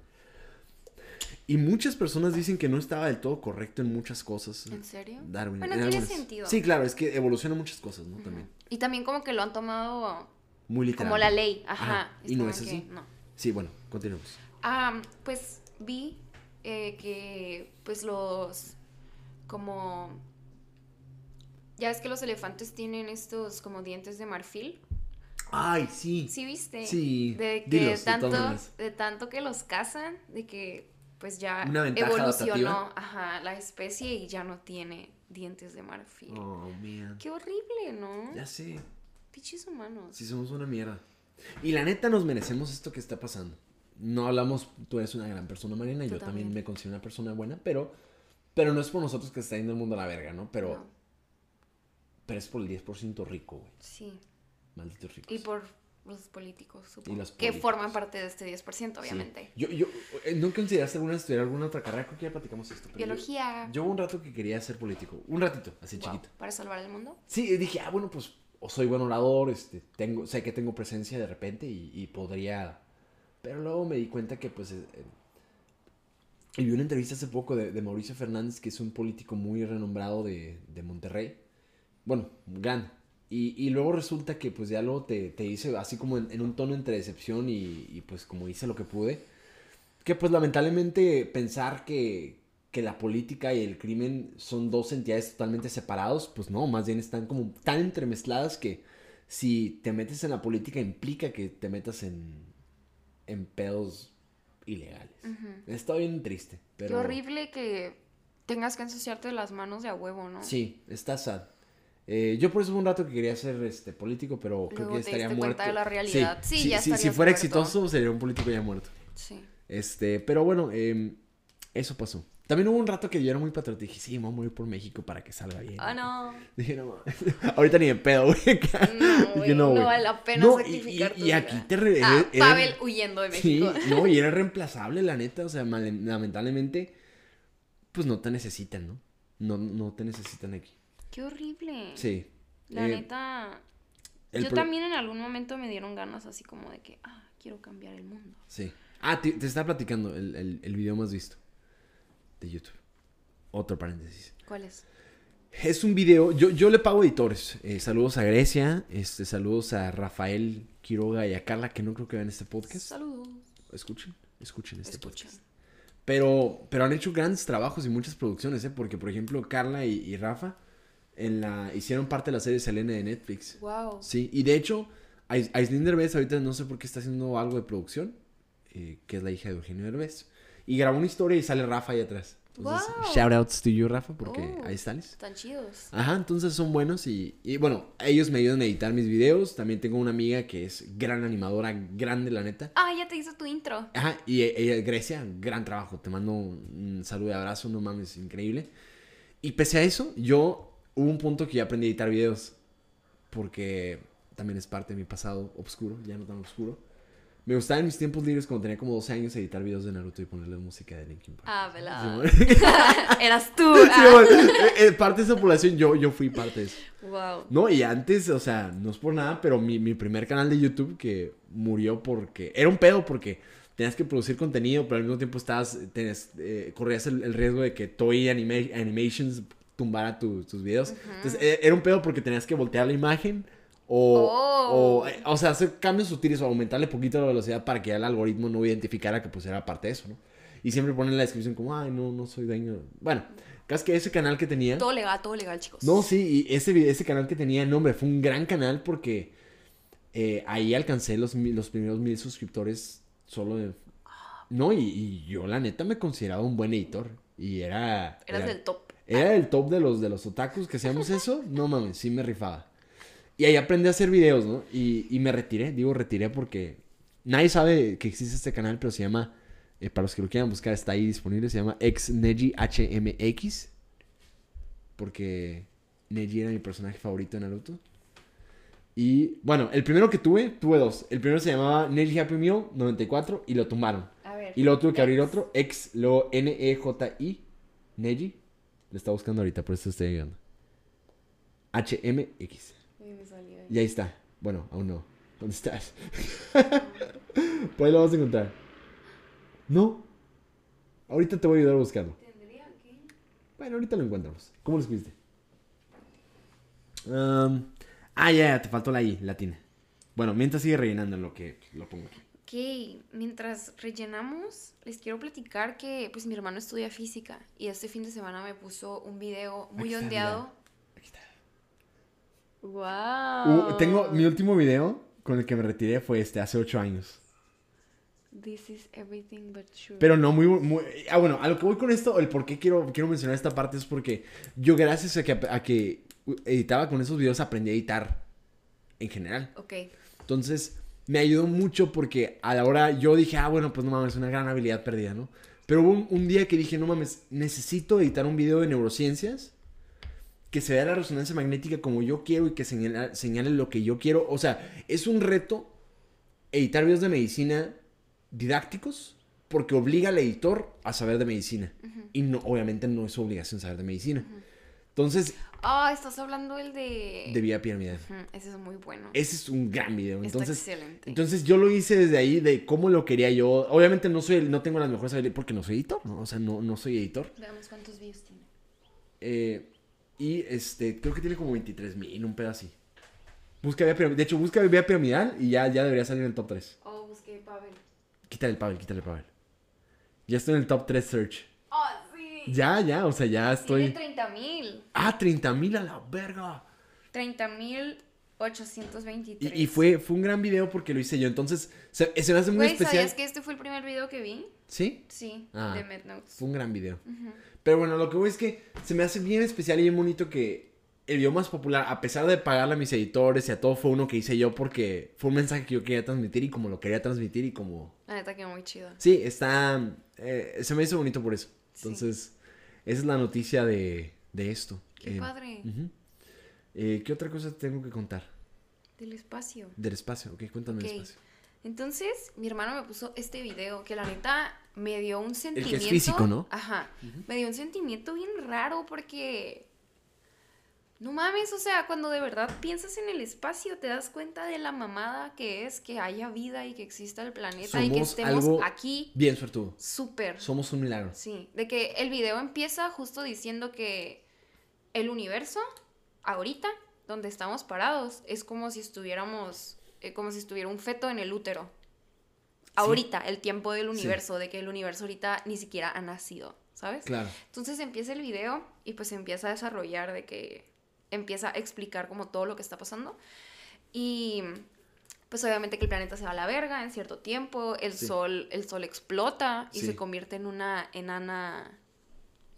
S1: Y muchas personas dicen que no estaba del todo correcto en muchas cosas.
S2: ¿En serio?
S1: Darwin.
S2: Bueno,
S1: en
S2: tiene
S1: algunas.
S2: sentido.
S1: Sí, claro, es que evoluciona muchas cosas, ¿no? También.
S2: Y también como que lo han tomado
S1: Muy literal.
S2: como la ley. Ajá.
S1: Y no es así.
S2: No.
S1: Sí, bueno, continuemos.
S2: Ah, pues vi eh, que pues los como ya ves que los elefantes tienen estos como dientes de marfil.
S1: Ay, sí.
S2: ¿Sí viste?
S1: Sí,
S2: De que
S1: dilos,
S2: tanto de tanto que los cazan, de que pues ya evolucionó ajá, la especie y ya no tiene dientes de marfil.
S1: Oh, man.
S2: Qué horrible, ¿no?
S1: Ya sé.
S2: Pichis humanos.
S1: Sí, somos una mierda. Y la neta nos merecemos esto que está pasando. No hablamos, tú eres una gran persona, Mariana,
S2: Tú
S1: yo también.
S2: también.
S1: me considero una persona buena, pero, pero no es por nosotros que está yendo el mundo a la verga, ¿no? Pero,
S2: No,
S1: pero es por el 10% rico, güey.
S2: sí.
S1: Malditos ricos.
S2: Y por los políticos, supongo.
S1: los
S2: que
S1: políticos.
S2: forman parte de este 10%,
S1: Sí.
S2: obviamente.
S1: Yo, yo, eh, ¿no consideraste alguna vez estudiar alguna otra carrera? Creo que ya platicamos esto. pero yo-
S2: Biología.
S1: Yo, hubo un rato que quería ser político. Un ratito, así
S2: Wow,
S1: chiquito.
S2: Para salvar el mundo.
S1: Sí, dije, ah, bueno, pues o soy buen orador, este, tengo, sé que tengo presencia de repente y, y podría... Pero luego me di cuenta que pues... eh, eh, y vi una entrevista hace poco de, de Mauricio Fernández, que es un político muy renombrado de, de Monterrey. Bueno, gran. Y, y luego resulta que pues ya luego te, te dice, así como en, en un tono entre decepción y, y, pues como hice lo que pude, que pues lamentablemente pensar que, que la política y el crimen son dos entidades totalmente separados, pues no, más bien están como tan entremezcladas que si te metes en la política implica que te metas en, en pedos ilegales. Está bien triste, pero...
S2: Qué horrible que tengas que ensuciarte las manos de a huevo, ¿no?
S1: Sí, está sad. Eh, yo por eso hubo un rato que quería ser este político, pero creo que estaría muerto.
S2: de la realidad. Sí,
S1: si,
S2: ya
S1: si- si fuera
S2: muerto.
S1: exitoso sería un político ya muerto.
S2: Sí.
S1: Este, pero bueno, eh, eso pasó. También hubo un rato que yo era muy patriota y dije, sí, voy a morir por México para que salga bien.
S2: Ah, no.
S1: Dije, no, mames. ahorita ni de pedo, güey.
S2: No, güey, no, vale la pena
S1: No,
S2: sacrificar
S1: y, y aquí
S2: vida.
S1: te... re-
S2: Ah,
S1: era-
S2: Pavel huyendo de
S1: Sí,
S2: México.
S1: no, y era reemplazable, la neta. O sea, mal- lamentablemente, pues no te necesitan, ¿no? No, no te necesitan aquí.
S2: Qué horrible.
S1: Sí.
S2: La
S1: Eh,
S2: neta. Yo
S1: pro-
S2: también en algún momento me dieron ganas así como de que, ah, quiero cambiar el mundo.
S1: Sí. Ah, te, te estaba platicando el, el, el video más visto de YouTube. Otro paréntesis.
S2: ¿Cuál es?
S1: Es un video, yo, yo le pago editores. Eh, saludos a Grecia, este, saludos a Rafael Quiroga y a Carla, que no creo que vean este podcast.
S2: Saludos.
S1: Escuchen, escuchen este
S2: Escuchen.
S1: podcast. Pero, pero han hecho grandes trabajos y muchas producciones, ¿eh? Porque, por ejemplo, Carla y, y Rafa en la, hicieron parte de la serie Selena de Netflix.
S2: Wow.
S1: Sí, y de hecho, Ais- Aislinn Derbez ahorita no sé por qué está haciendo algo de producción, eh, que es la hija de Eugenio Derbez. Y grabó una historia y sale Rafa ahí atrás. Entonces,
S2: Wow.
S1: shout outs to you, Rafa, porque
S2: Oh.
S1: ahí sales.
S2: Están chidos.
S1: Ajá, entonces son buenos y, y bueno, ellos me ayudan a editar mis videos. También tengo una amiga que es gran animadora, grande la neta.
S2: Ah, ya te hizo tu intro.
S1: Ajá, y e- ella, Grecia, gran trabajo. Te mando un saludo y abrazo, no mames, increíble. Y pese a eso, yo hubo un punto que ya aprendí a editar videos. Porque también es parte de mi pasado oscuro, ya no tan oscuro. Me gustaba en mis tiempos libres cuando tenía como 12 años editar videos de Naruto y ponerle música de Linkin Park.
S2: Ah,
S1: Sí,
S2: velada.
S1: bueno.
S2: Eras tú.
S1: Sí,
S2: ah.
S1: bueno, eh, eh, parte de esa población, yo, yo fui parte de eso.
S2: Wow.
S1: No, y antes, o sea, no es por nada, pero mi, mi primer canal de YouTube que murió porque... Era un pedo porque tenías que producir contenido, pero al mismo tiempo estabas, tenías, eh, corrías el, el riesgo de que Toei Anima- Animations tumbara tu- tus videos. Entonces eh, era un pedo porque tenías que voltear la imagen o,
S2: Oh.
S1: o, eh, o sea, hacer cambios sutiles o aumentarle poquito la velocidad para que el algoritmo no identificara que pues era parte de eso, ¿no? Y siempre ponen en la descripción como, ay, no, no soy dueño. Bueno, casi que ese canal que tenía...
S2: Todo legal, todo legal, chicos.
S1: No, sí, y ese, ese canal que tenía, no, hombre, fue un gran canal porque eh, ahí alcancé los, los primeros mil suscriptores solo de... No, y, y yo la neta me consideraba un buen editor. Y era...
S2: Eras
S1: era-
S2: del top.
S1: Era el top de los, de los otakus que hacíamos eso. No mames, sí me rifaba. Y ahí aprendí a hacer videos, ¿no? Y, y me retiré, digo retiré porque nadie sabe que existe este canal, pero se llama, eh, para los que lo quieran buscar, está ahí disponible, se llama XNeji HMX. Porque Neji era mi personaje favorito de Naruto. Y bueno, el primero que tuve, tuve dos. El primero se llamaba Neji Happy Meal 94 y lo tumbaron.
S2: A ver.
S1: Y luego tuve que abrir otro, X, luego N-E-J-I, Neji. Le está buscando ahorita, por eso estoy ayudando. H-M-X. Y ahí está. Bueno, aún no. ¿Dónde estás? Por ahí lo vas a encontrar. No. Ahorita te voy a ayudar a buscarlo.
S2: Tendría que.
S1: Bueno, ahorita lo encontramos. ¿Cómo lo escribiste? Um, ah, ya, ya, te faltó la I, latina. Bueno, mientras sigue rellenando en lo que lo pongo aquí.
S2: Mientras rellenamos, les quiero platicar que pues mi hermano estudia física y este fin de semana me puso un video muy
S1: Aquí está,
S2: ondeado.
S1: Aquí está.
S2: Wow.
S1: Uh, tengo mi último video con el que me retiré fue este, hace ocho años.
S2: This is everything but true.
S1: Pero no muy, muy... Ah, bueno, a lo que voy con esto, el por qué quiero, quiero mencionar esta parte es porque yo gracias a que, a que editaba con esos videos aprendí a editar en general.
S2: Ok,
S1: Entonces, me ayudó mucho porque a la hora yo dije, ah, bueno, pues no mames, es una gran habilidad perdida, ¿no? Pero hubo un, un día que dije, no mames, necesito editar un video de neurociencias que se vea la resonancia magnética como yo quiero y que señala- señale lo que yo quiero. O sea, es un reto editar videos de medicina didácticos porque obliga al editor a saber de medicina. Y no, obviamente no es su obligación saber de medicina. Entonces,
S2: Ah, estás hablando el de...
S1: de vía piramidal.
S2: Ujú, Ese es muy bueno.
S1: Ese es un gran video.
S2: Está
S1: Entonces,
S2: excelente.
S1: entonces yo lo hice desde ahí de cómo lo quería yo. Obviamente no soy, no tengo las mejores habilidades porque no soy editor, ¿no? O sea, no, no soy editor.
S2: Veamos cuántos views tiene.
S1: Eh, y este, creo que tiene como 23 mil, un pedo así. Busca vía piramidal. De hecho, busca vía piramidal y ya, ya debería salir en el top 3.
S2: Oh, busqué Pavel.
S1: Quítale el Pavel, quítale el Pavel. Ya estoy en el top 3 search. Ya, ya, o sea, ya
S2: Tiene
S1: estoy.
S2: 30 mil.
S1: Ah, 30 mil a la verga.
S2: 30 mil 823.
S1: Y, y fue, fue un gran video porque lo hice yo. Entonces, se, se me hace muy
S2: Güey,
S1: especial.
S2: ¿sabías que este fue el primer video que vi?
S1: ¿Sí?
S2: Sí,
S1: Ah.
S2: de MedNotes.
S1: Fue un gran video. Pero bueno, lo que voy es que se me hace bien especial y bien bonito que el video más popular, a pesar de pagarle a mis editores y a todo, fue uno que hice yo porque fue un mensaje que yo quería transmitir y como lo quería transmitir y como...
S2: La neta quedó muy chido.
S1: Sí, está... eh, se me hizo bonito por eso.
S2: Sí.
S1: Entonces, esa es la noticia de, de esto.
S2: Qué
S1: Eh,
S2: padre.
S1: Eh, ¿Qué otra cosa tengo que contar?
S2: Del espacio.
S1: Del espacio, ok, cuéntame
S2: Ok.
S1: del espacio.
S2: Entonces, mi hermano me puso este video que la neta me dio un sentimiento.
S1: físico, ¿no?
S2: Ajá. Me dio un sentimiento bien raro porque. No mames, o sea, cuando de verdad piensas en el espacio, te das cuenta de la mamada que es que haya vida y que exista el planeta y que estemos
S1: algo
S2: aquí
S1: Bien suertudo.
S2: súper.
S1: Somos un milagro.
S2: Sí, de que el video empieza justo diciendo que el universo, ahorita, donde estamos parados, es como si estuviéramos, eh, como si estuviera un feto en el útero. Ahorita, el tiempo del universo, de que el universo ahorita ni siquiera ha nacido, ¿sabes?
S1: Claro.
S2: Entonces empieza el video y pues empieza a desarrollar de que empieza a explicar como todo lo que está pasando. Y pues obviamente que el planeta se va a la verga en cierto tiempo, el
S1: Sí.
S2: sol el sol explota y
S1: Sí.
S2: se convierte en una enana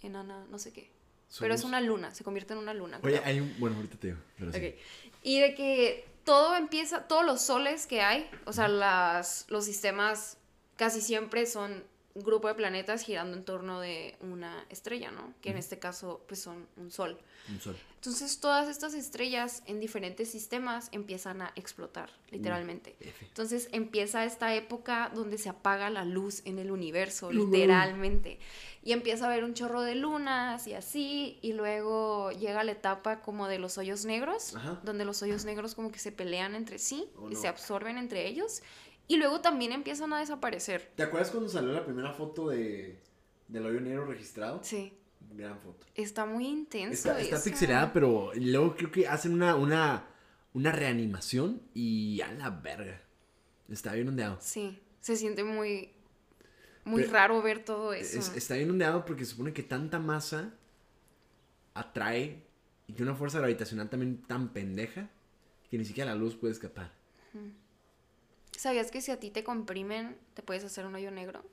S2: enana no sé qué. Pero es una luna, se convierte en una luna.
S1: Oye,
S2: creo.
S1: hay un... Bueno, ahorita te digo. Pero sí.
S2: Ok. Y de que todo empieza, todos los soles que hay, o sea, las, los sistemas casi siempre son grupo de planetas girando en torno de una estrella, ¿no? Que en este caso, pues son un sol.
S1: Un sol.
S2: Entonces, todas estas estrellas en diferentes sistemas empiezan a explotar, literalmente. Entonces, empieza esta época donde se apaga la luz en el universo, literalmente. Y empieza a haber un chorro de lunas y así, y luego llega la etapa como de los hoyos negros, donde los hoyos negros como que se pelean entre sí
S1: Oh,
S2: y se absorben entre ellos. Y luego también empiezan a desaparecer.
S1: ¿Te acuerdas cuando salió la primera foto de del hoyo negro registrado?
S2: Sí.
S1: Gran foto.
S2: Está muy intenso.
S1: Está, pixelada, pero luego creo que hacen una, una, una reanimación y a la verga. Está bien ondeado.
S2: Sí. Se siente muy. Muy
S1: Pero-
S2: raro ver todo eso.
S1: Es- está bien ondeado porque se supone que tanta masa atrae y tiene una fuerza gravitacional también tan pendeja que ni siquiera la luz puede escapar.
S2: ¿Sabías que si a ti te comprimen, te puedes hacer un hoyo negro?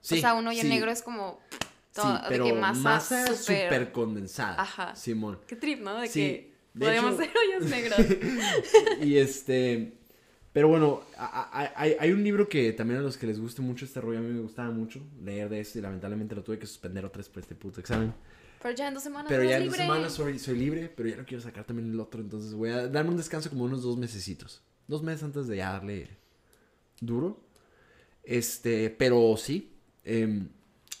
S1: Sí,
S2: o sea, un hoyo
S1: sí,
S2: negro es como.
S1: sí,
S2: todo- de que masa,
S1: masa condensada.
S2: Ajá.
S1: Simón.
S2: Qué trip, ¿no? De
S1: Sí,
S2: que
S1: de
S2: podríamos
S1: hecho-
S2: hacer hoyos negros.
S1: y este. Pero bueno, hay, hay un libro que también a los que les guste mucho este rollo, a mí me gustaba mucho leer de esto y lamentablemente lo tuve que suspender otra vez por este puto examen.
S2: Pero ya en dos semanas.
S1: Pero ya en dos
S2: libre.
S1: semanas soy, soy libre, pero ya no quiero sacar también el otro, entonces voy a darme un descanso como unos dos mesecitos. Dos meses antes de ya darle duro. Este, pero sí. em,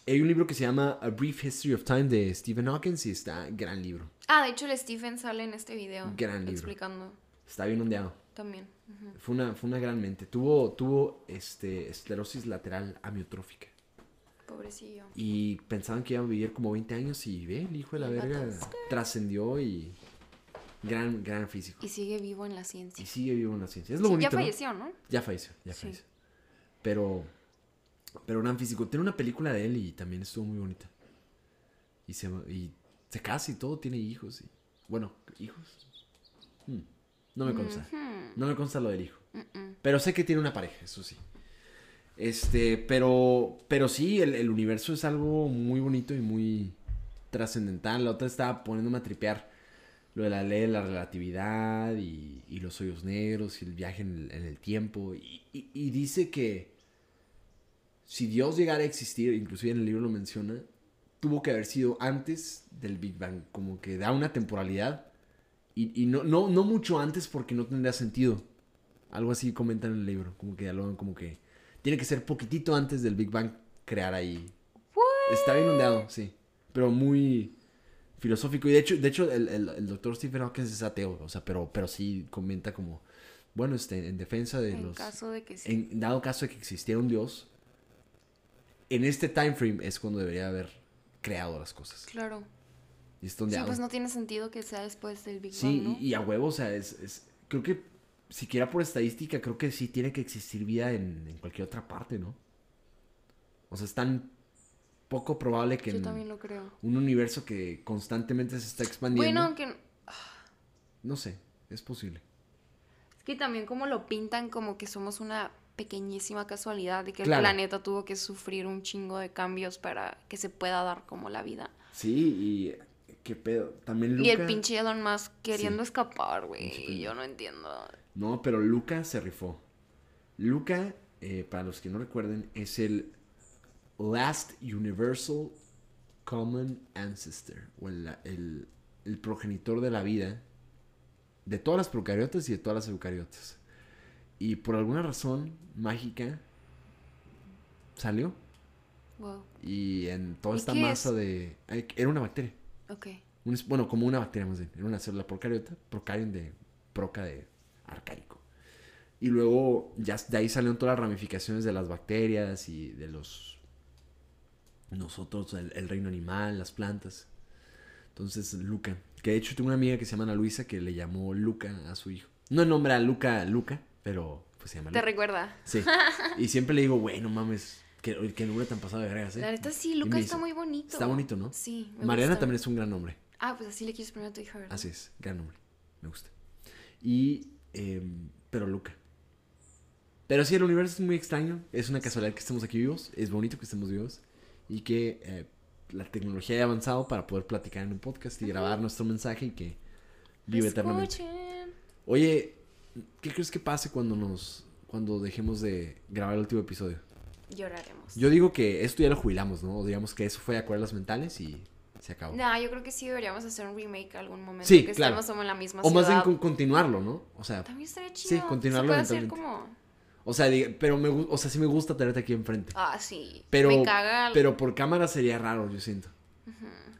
S1: hay un libro que se llama A Brief History of Time de Stephen Hawking y está gran libro.
S2: Ah, de hecho, el Stephen sale en este video.
S1: Gran libro.
S2: Explicando
S1: Está bien ondeado.
S2: también.
S1: Fue una, fue una gran mente. Tuvo, tuvo este, esclerosis lateral amiotrófica.
S2: Pobrecillo.
S1: Y pensaban que iba a vivir como 20 años y ve, el hijo de la verga
S2: skirt.
S1: trascendió y gran, gran físico.
S2: Y sigue vivo en la
S1: Y
S2: ciencia.
S1: sigue vivo en la ciencia. Es lo
S2: Sí,
S1: bonito.
S2: ya falleció, ¿no?
S1: Ya falleció, ya
S2: Sí.
S1: falleció. Pero, pero gran físico. Tiene una película de él y también estuvo muy bonita. Y se, y se casa y todo, tiene hijos. Y, bueno, ¿hijos? Hmm, No me consta. No me consta lo del hijo. Pero sé que tiene una pareja, eso sí. Este, pero, pero sí, el, el universo es algo muy bonito y muy trascendental. La otra estaba poniéndome a tripear lo de la ley de la relatividad y, y los hoyos negros y el viaje en el, en el tiempo. Y, y- y dice que si Dios llegara a existir, inclusive en el libro lo menciona, tuvo que haber sido antes del Big Bang, como que da una temporalidad. Y, no, no, no mucho antes porque no tendría sentido. Algo así comentan en el libro, como que dialogan como que tiene que ser poquitito antes del Big Bang crear ahí. Está bien ondeado, sí. Pero muy filosófico. Y de hecho, de hecho el, el, el doctor Stephen Hawking es ateo, o sea, pero, pero sí comenta como, bueno, este, en defensa de
S2: En
S1: los...
S2: caso de que sí.
S1: En dado caso de que existiera un Dios, en este time frame es cuando debería haber creado las cosas.
S2: Claro.
S1: Y es
S2: Sí,
S1: donde
S2: pues no tiene sentido que sea después del Big
S1: Sí,
S2: Bang, ¿no?
S1: y, y a huevo, o sea, es, es- creo que siquiera por estadística, creo que sí tiene que existir vida en, en cualquier otra parte, ¿no? O sea, es tan poco probable que
S2: Yo
S1: en
S2: también lo creo.
S1: un universo que constantemente se está expandiendo.
S2: Bueno, aunque
S1: No sé, es posible.
S2: es que también como lo pintan como que somos una pequeñísima casualidad de que
S1: Claro.
S2: el planeta tuvo que sufrir un chingo de cambios para que se pueda dar como la vida.
S1: Sí, y qué pedo. También Luca.
S2: Y el pinche Elon Musk queriendo
S1: Sí.
S2: escapar, güey. Yo no entiendo.
S1: No, pero Luca se rifó. Luca, eh, para los que no recuerden, es el Last Universal Common Ancestor. O el, el- el progenitor de la vida. De todas las procariotas y de todas las eucariotas. Y por alguna razón mágica salió.
S2: Wow.
S1: Y en toda
S2: ¿Y
S1: esta masa
S2: es?
S1: de... Era una bacteria.
S2: Ok.
S1: Un bueno, como una bacteria más bien. Era una célula procariota. Procarion de proca de arcaico. Y luego ya de ahí salieron todas las ramificaciones de las bacterias y de los... Nosotros, el, el reino animal, las plantas. Entonces, Luca. Que de hecho tengo una amiga que se llama Ana Luisa que le llamó Luca a su hijo. No nombra a Luca Luca, pero pues se llama
S2: Te
S1: Luca.
S2: recuerda.
S1: Sí. Y siempre le digo, güey, no mames. Que, que nombre tan pasado de vergas, ¿eh?
S2: La neta sí, Luca está
S1: dice,
S2: muy bonito.
S1: Está bonito, ¿no?
S2: Sí. me
S1: Mariana
S2: gusta.
S1: también es un gran nombre.
S2: Ah, pues así le quieres poner a tu hija, ¿verdad?
S1: Así es, gran nombre. Me gusta. Y. em, pero Luca. Pero sí, el universo es muy extraño. Es una casualidad que estemos aquí vivos. Es bonito que estemos vivos. Y que eh, la tecnología haya avanzado para poder platicar en un podcast y grabar nuestro mensaje y que vive eternamente.
S2: Escuchen.
S1: Oye, ¿qué crees que pase cuando nos. cuando dejemos de grabar el último episodio?
S2: Lloraremos.
S1: Yo digo que esto ya lo jubilamos, ¿no? O digamos que eso fue acuerdas mentales y se acabó.
S2: No, yo creo que sí deberíamos hacer un remake algún momento.
S1: Sí,
S2: que
S1: claro.
S2: estemos en la misma
S1: O más bien
S2: ciudad.
S1: con- continuarlo, ¿no? O sea,
S2: También estaría
S1: Sí,
S2: chido.
S1: continuarlo
S2: Se puede hacer como...
S1: o sea, pero me, o sea, sí me gusta tenerte aquí enfrente.
S2: Ah, sí.
S1: Pero,
S2: Me caga...
S1: pero por cámara sería raro, yo siento.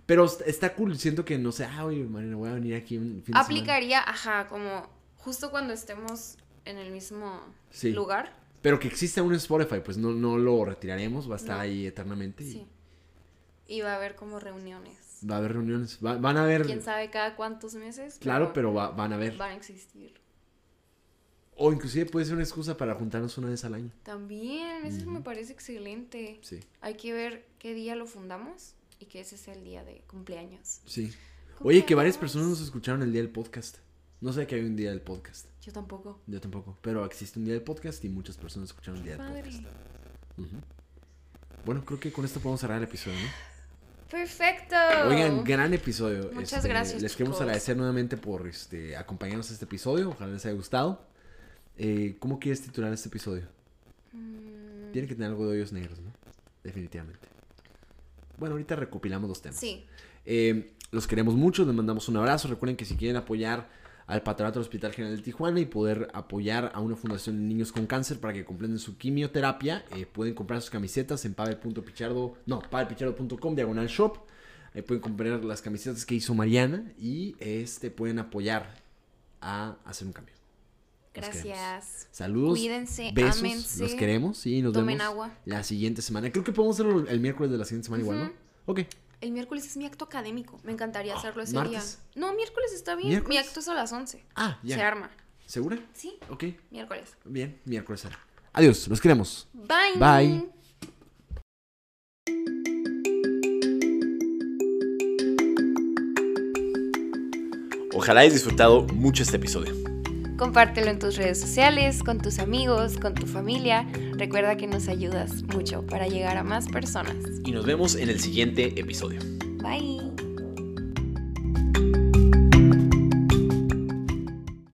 S1: Pero est- está cool, siento que no sé, ah, oye, Marina, voy a venir aquí un fin de semana.
S2: Aplicaría, ajá, como justo cuando estemos en el mismo
S1: Sí.
S2: lugar.
S1: Pero que existe aún en Spotify, pues no, no lo retiraremos, va a estar
S2: No.
S1: ahí eternamente. y
S2: Sí. Y va a haber como reuniones.
S1: Va a haber reuniones, va- van a haber...
S2: Quién sabe cada cuántos meses.
S1: Claro, pero va- van a haber.
S2: Van a existir.
S1: O inclusive puede ser una excusa para juntarnos una vez al año.
S2: También, eso me parece excelente.
S1: Sí,
S2: Hay que ver qué día lo fundamos y que ese es el día de cumpleaños.
S1: sí. Oye, que varias personas nos escucharon el día del podcast. No sé que hay un día del podcast.
S2: Yo tampoco.
S1: Yo tampoco. Pero existe un día del podcast y muchas personas escucharon el día del podcast. Ujú. Bueno, creo que con esto podemos cerrar el episodio, ¿no?
S2: Perfecto.
S1: Oigan, gran episodio.
S2: Muchas
S1: Este,
S2: gracias,
S1: Les queremos agradecer nuevamente por este, acompañarnos a este episodio. Ojalá les haya gustado. Eh, ¿Cómo quieres titular este episodio?
S2: Mm,
S1: Tiene que tener algo de hoyos negros, ¿no? Definitivamente. Bueno, ahorita recopilamos los temas.
S2: Sí.
S1: Eh, los queremos mucho, les mandamos un abrazo. Recuerden que si quieren apoyar al patronato del Hospital General de Tijuana y poder apoyar a una fundación de niños con cáncer para que completen su quimioterapia, eh, pueden comprar sus camisetas en pavel.pichardo, no, pavelpichardo.com, diagonal shop. Ahí pueden comprar las camisetas que hizo Mariana y este pueden apoyar a hacer un cambio.
S2: Gracias.
S1: Saludos.
S2: Cuídense,
S1: besos,
S2: ámense,
S1: Los queremos y nos
S2: tomen
S1: vemos
S2: agua.
S1: la siguiente semana. Creo que podemos hacerlo el miércoles de la siguiente semana igual, ¿no? Ok.
S2: El miércoles es mi acto académico. Me encantaría hacerlo ese
S1: ¿martes?
S2: día. No, miércoles está bien. Mi acto es a las 11.
S1: Ah, ya.
S2: Se arma.
S1: ¿Segura?
S2: Sí,
S1: Ok.
S2: miércoles.
S1: Bien, miércoles será. Adiós, los queremos.
S2: Bye.
S1: Bye.
S5: Ojalá hayas disfrutado mucho este episodio.
S2: Compártelo en tus redes sociales, con tus amigos, con tu familia. Recuerda que nos ayudas mucho para llegar a más personas.
S5: Y nos vemos en el siguiente episodio.
S2: Bye.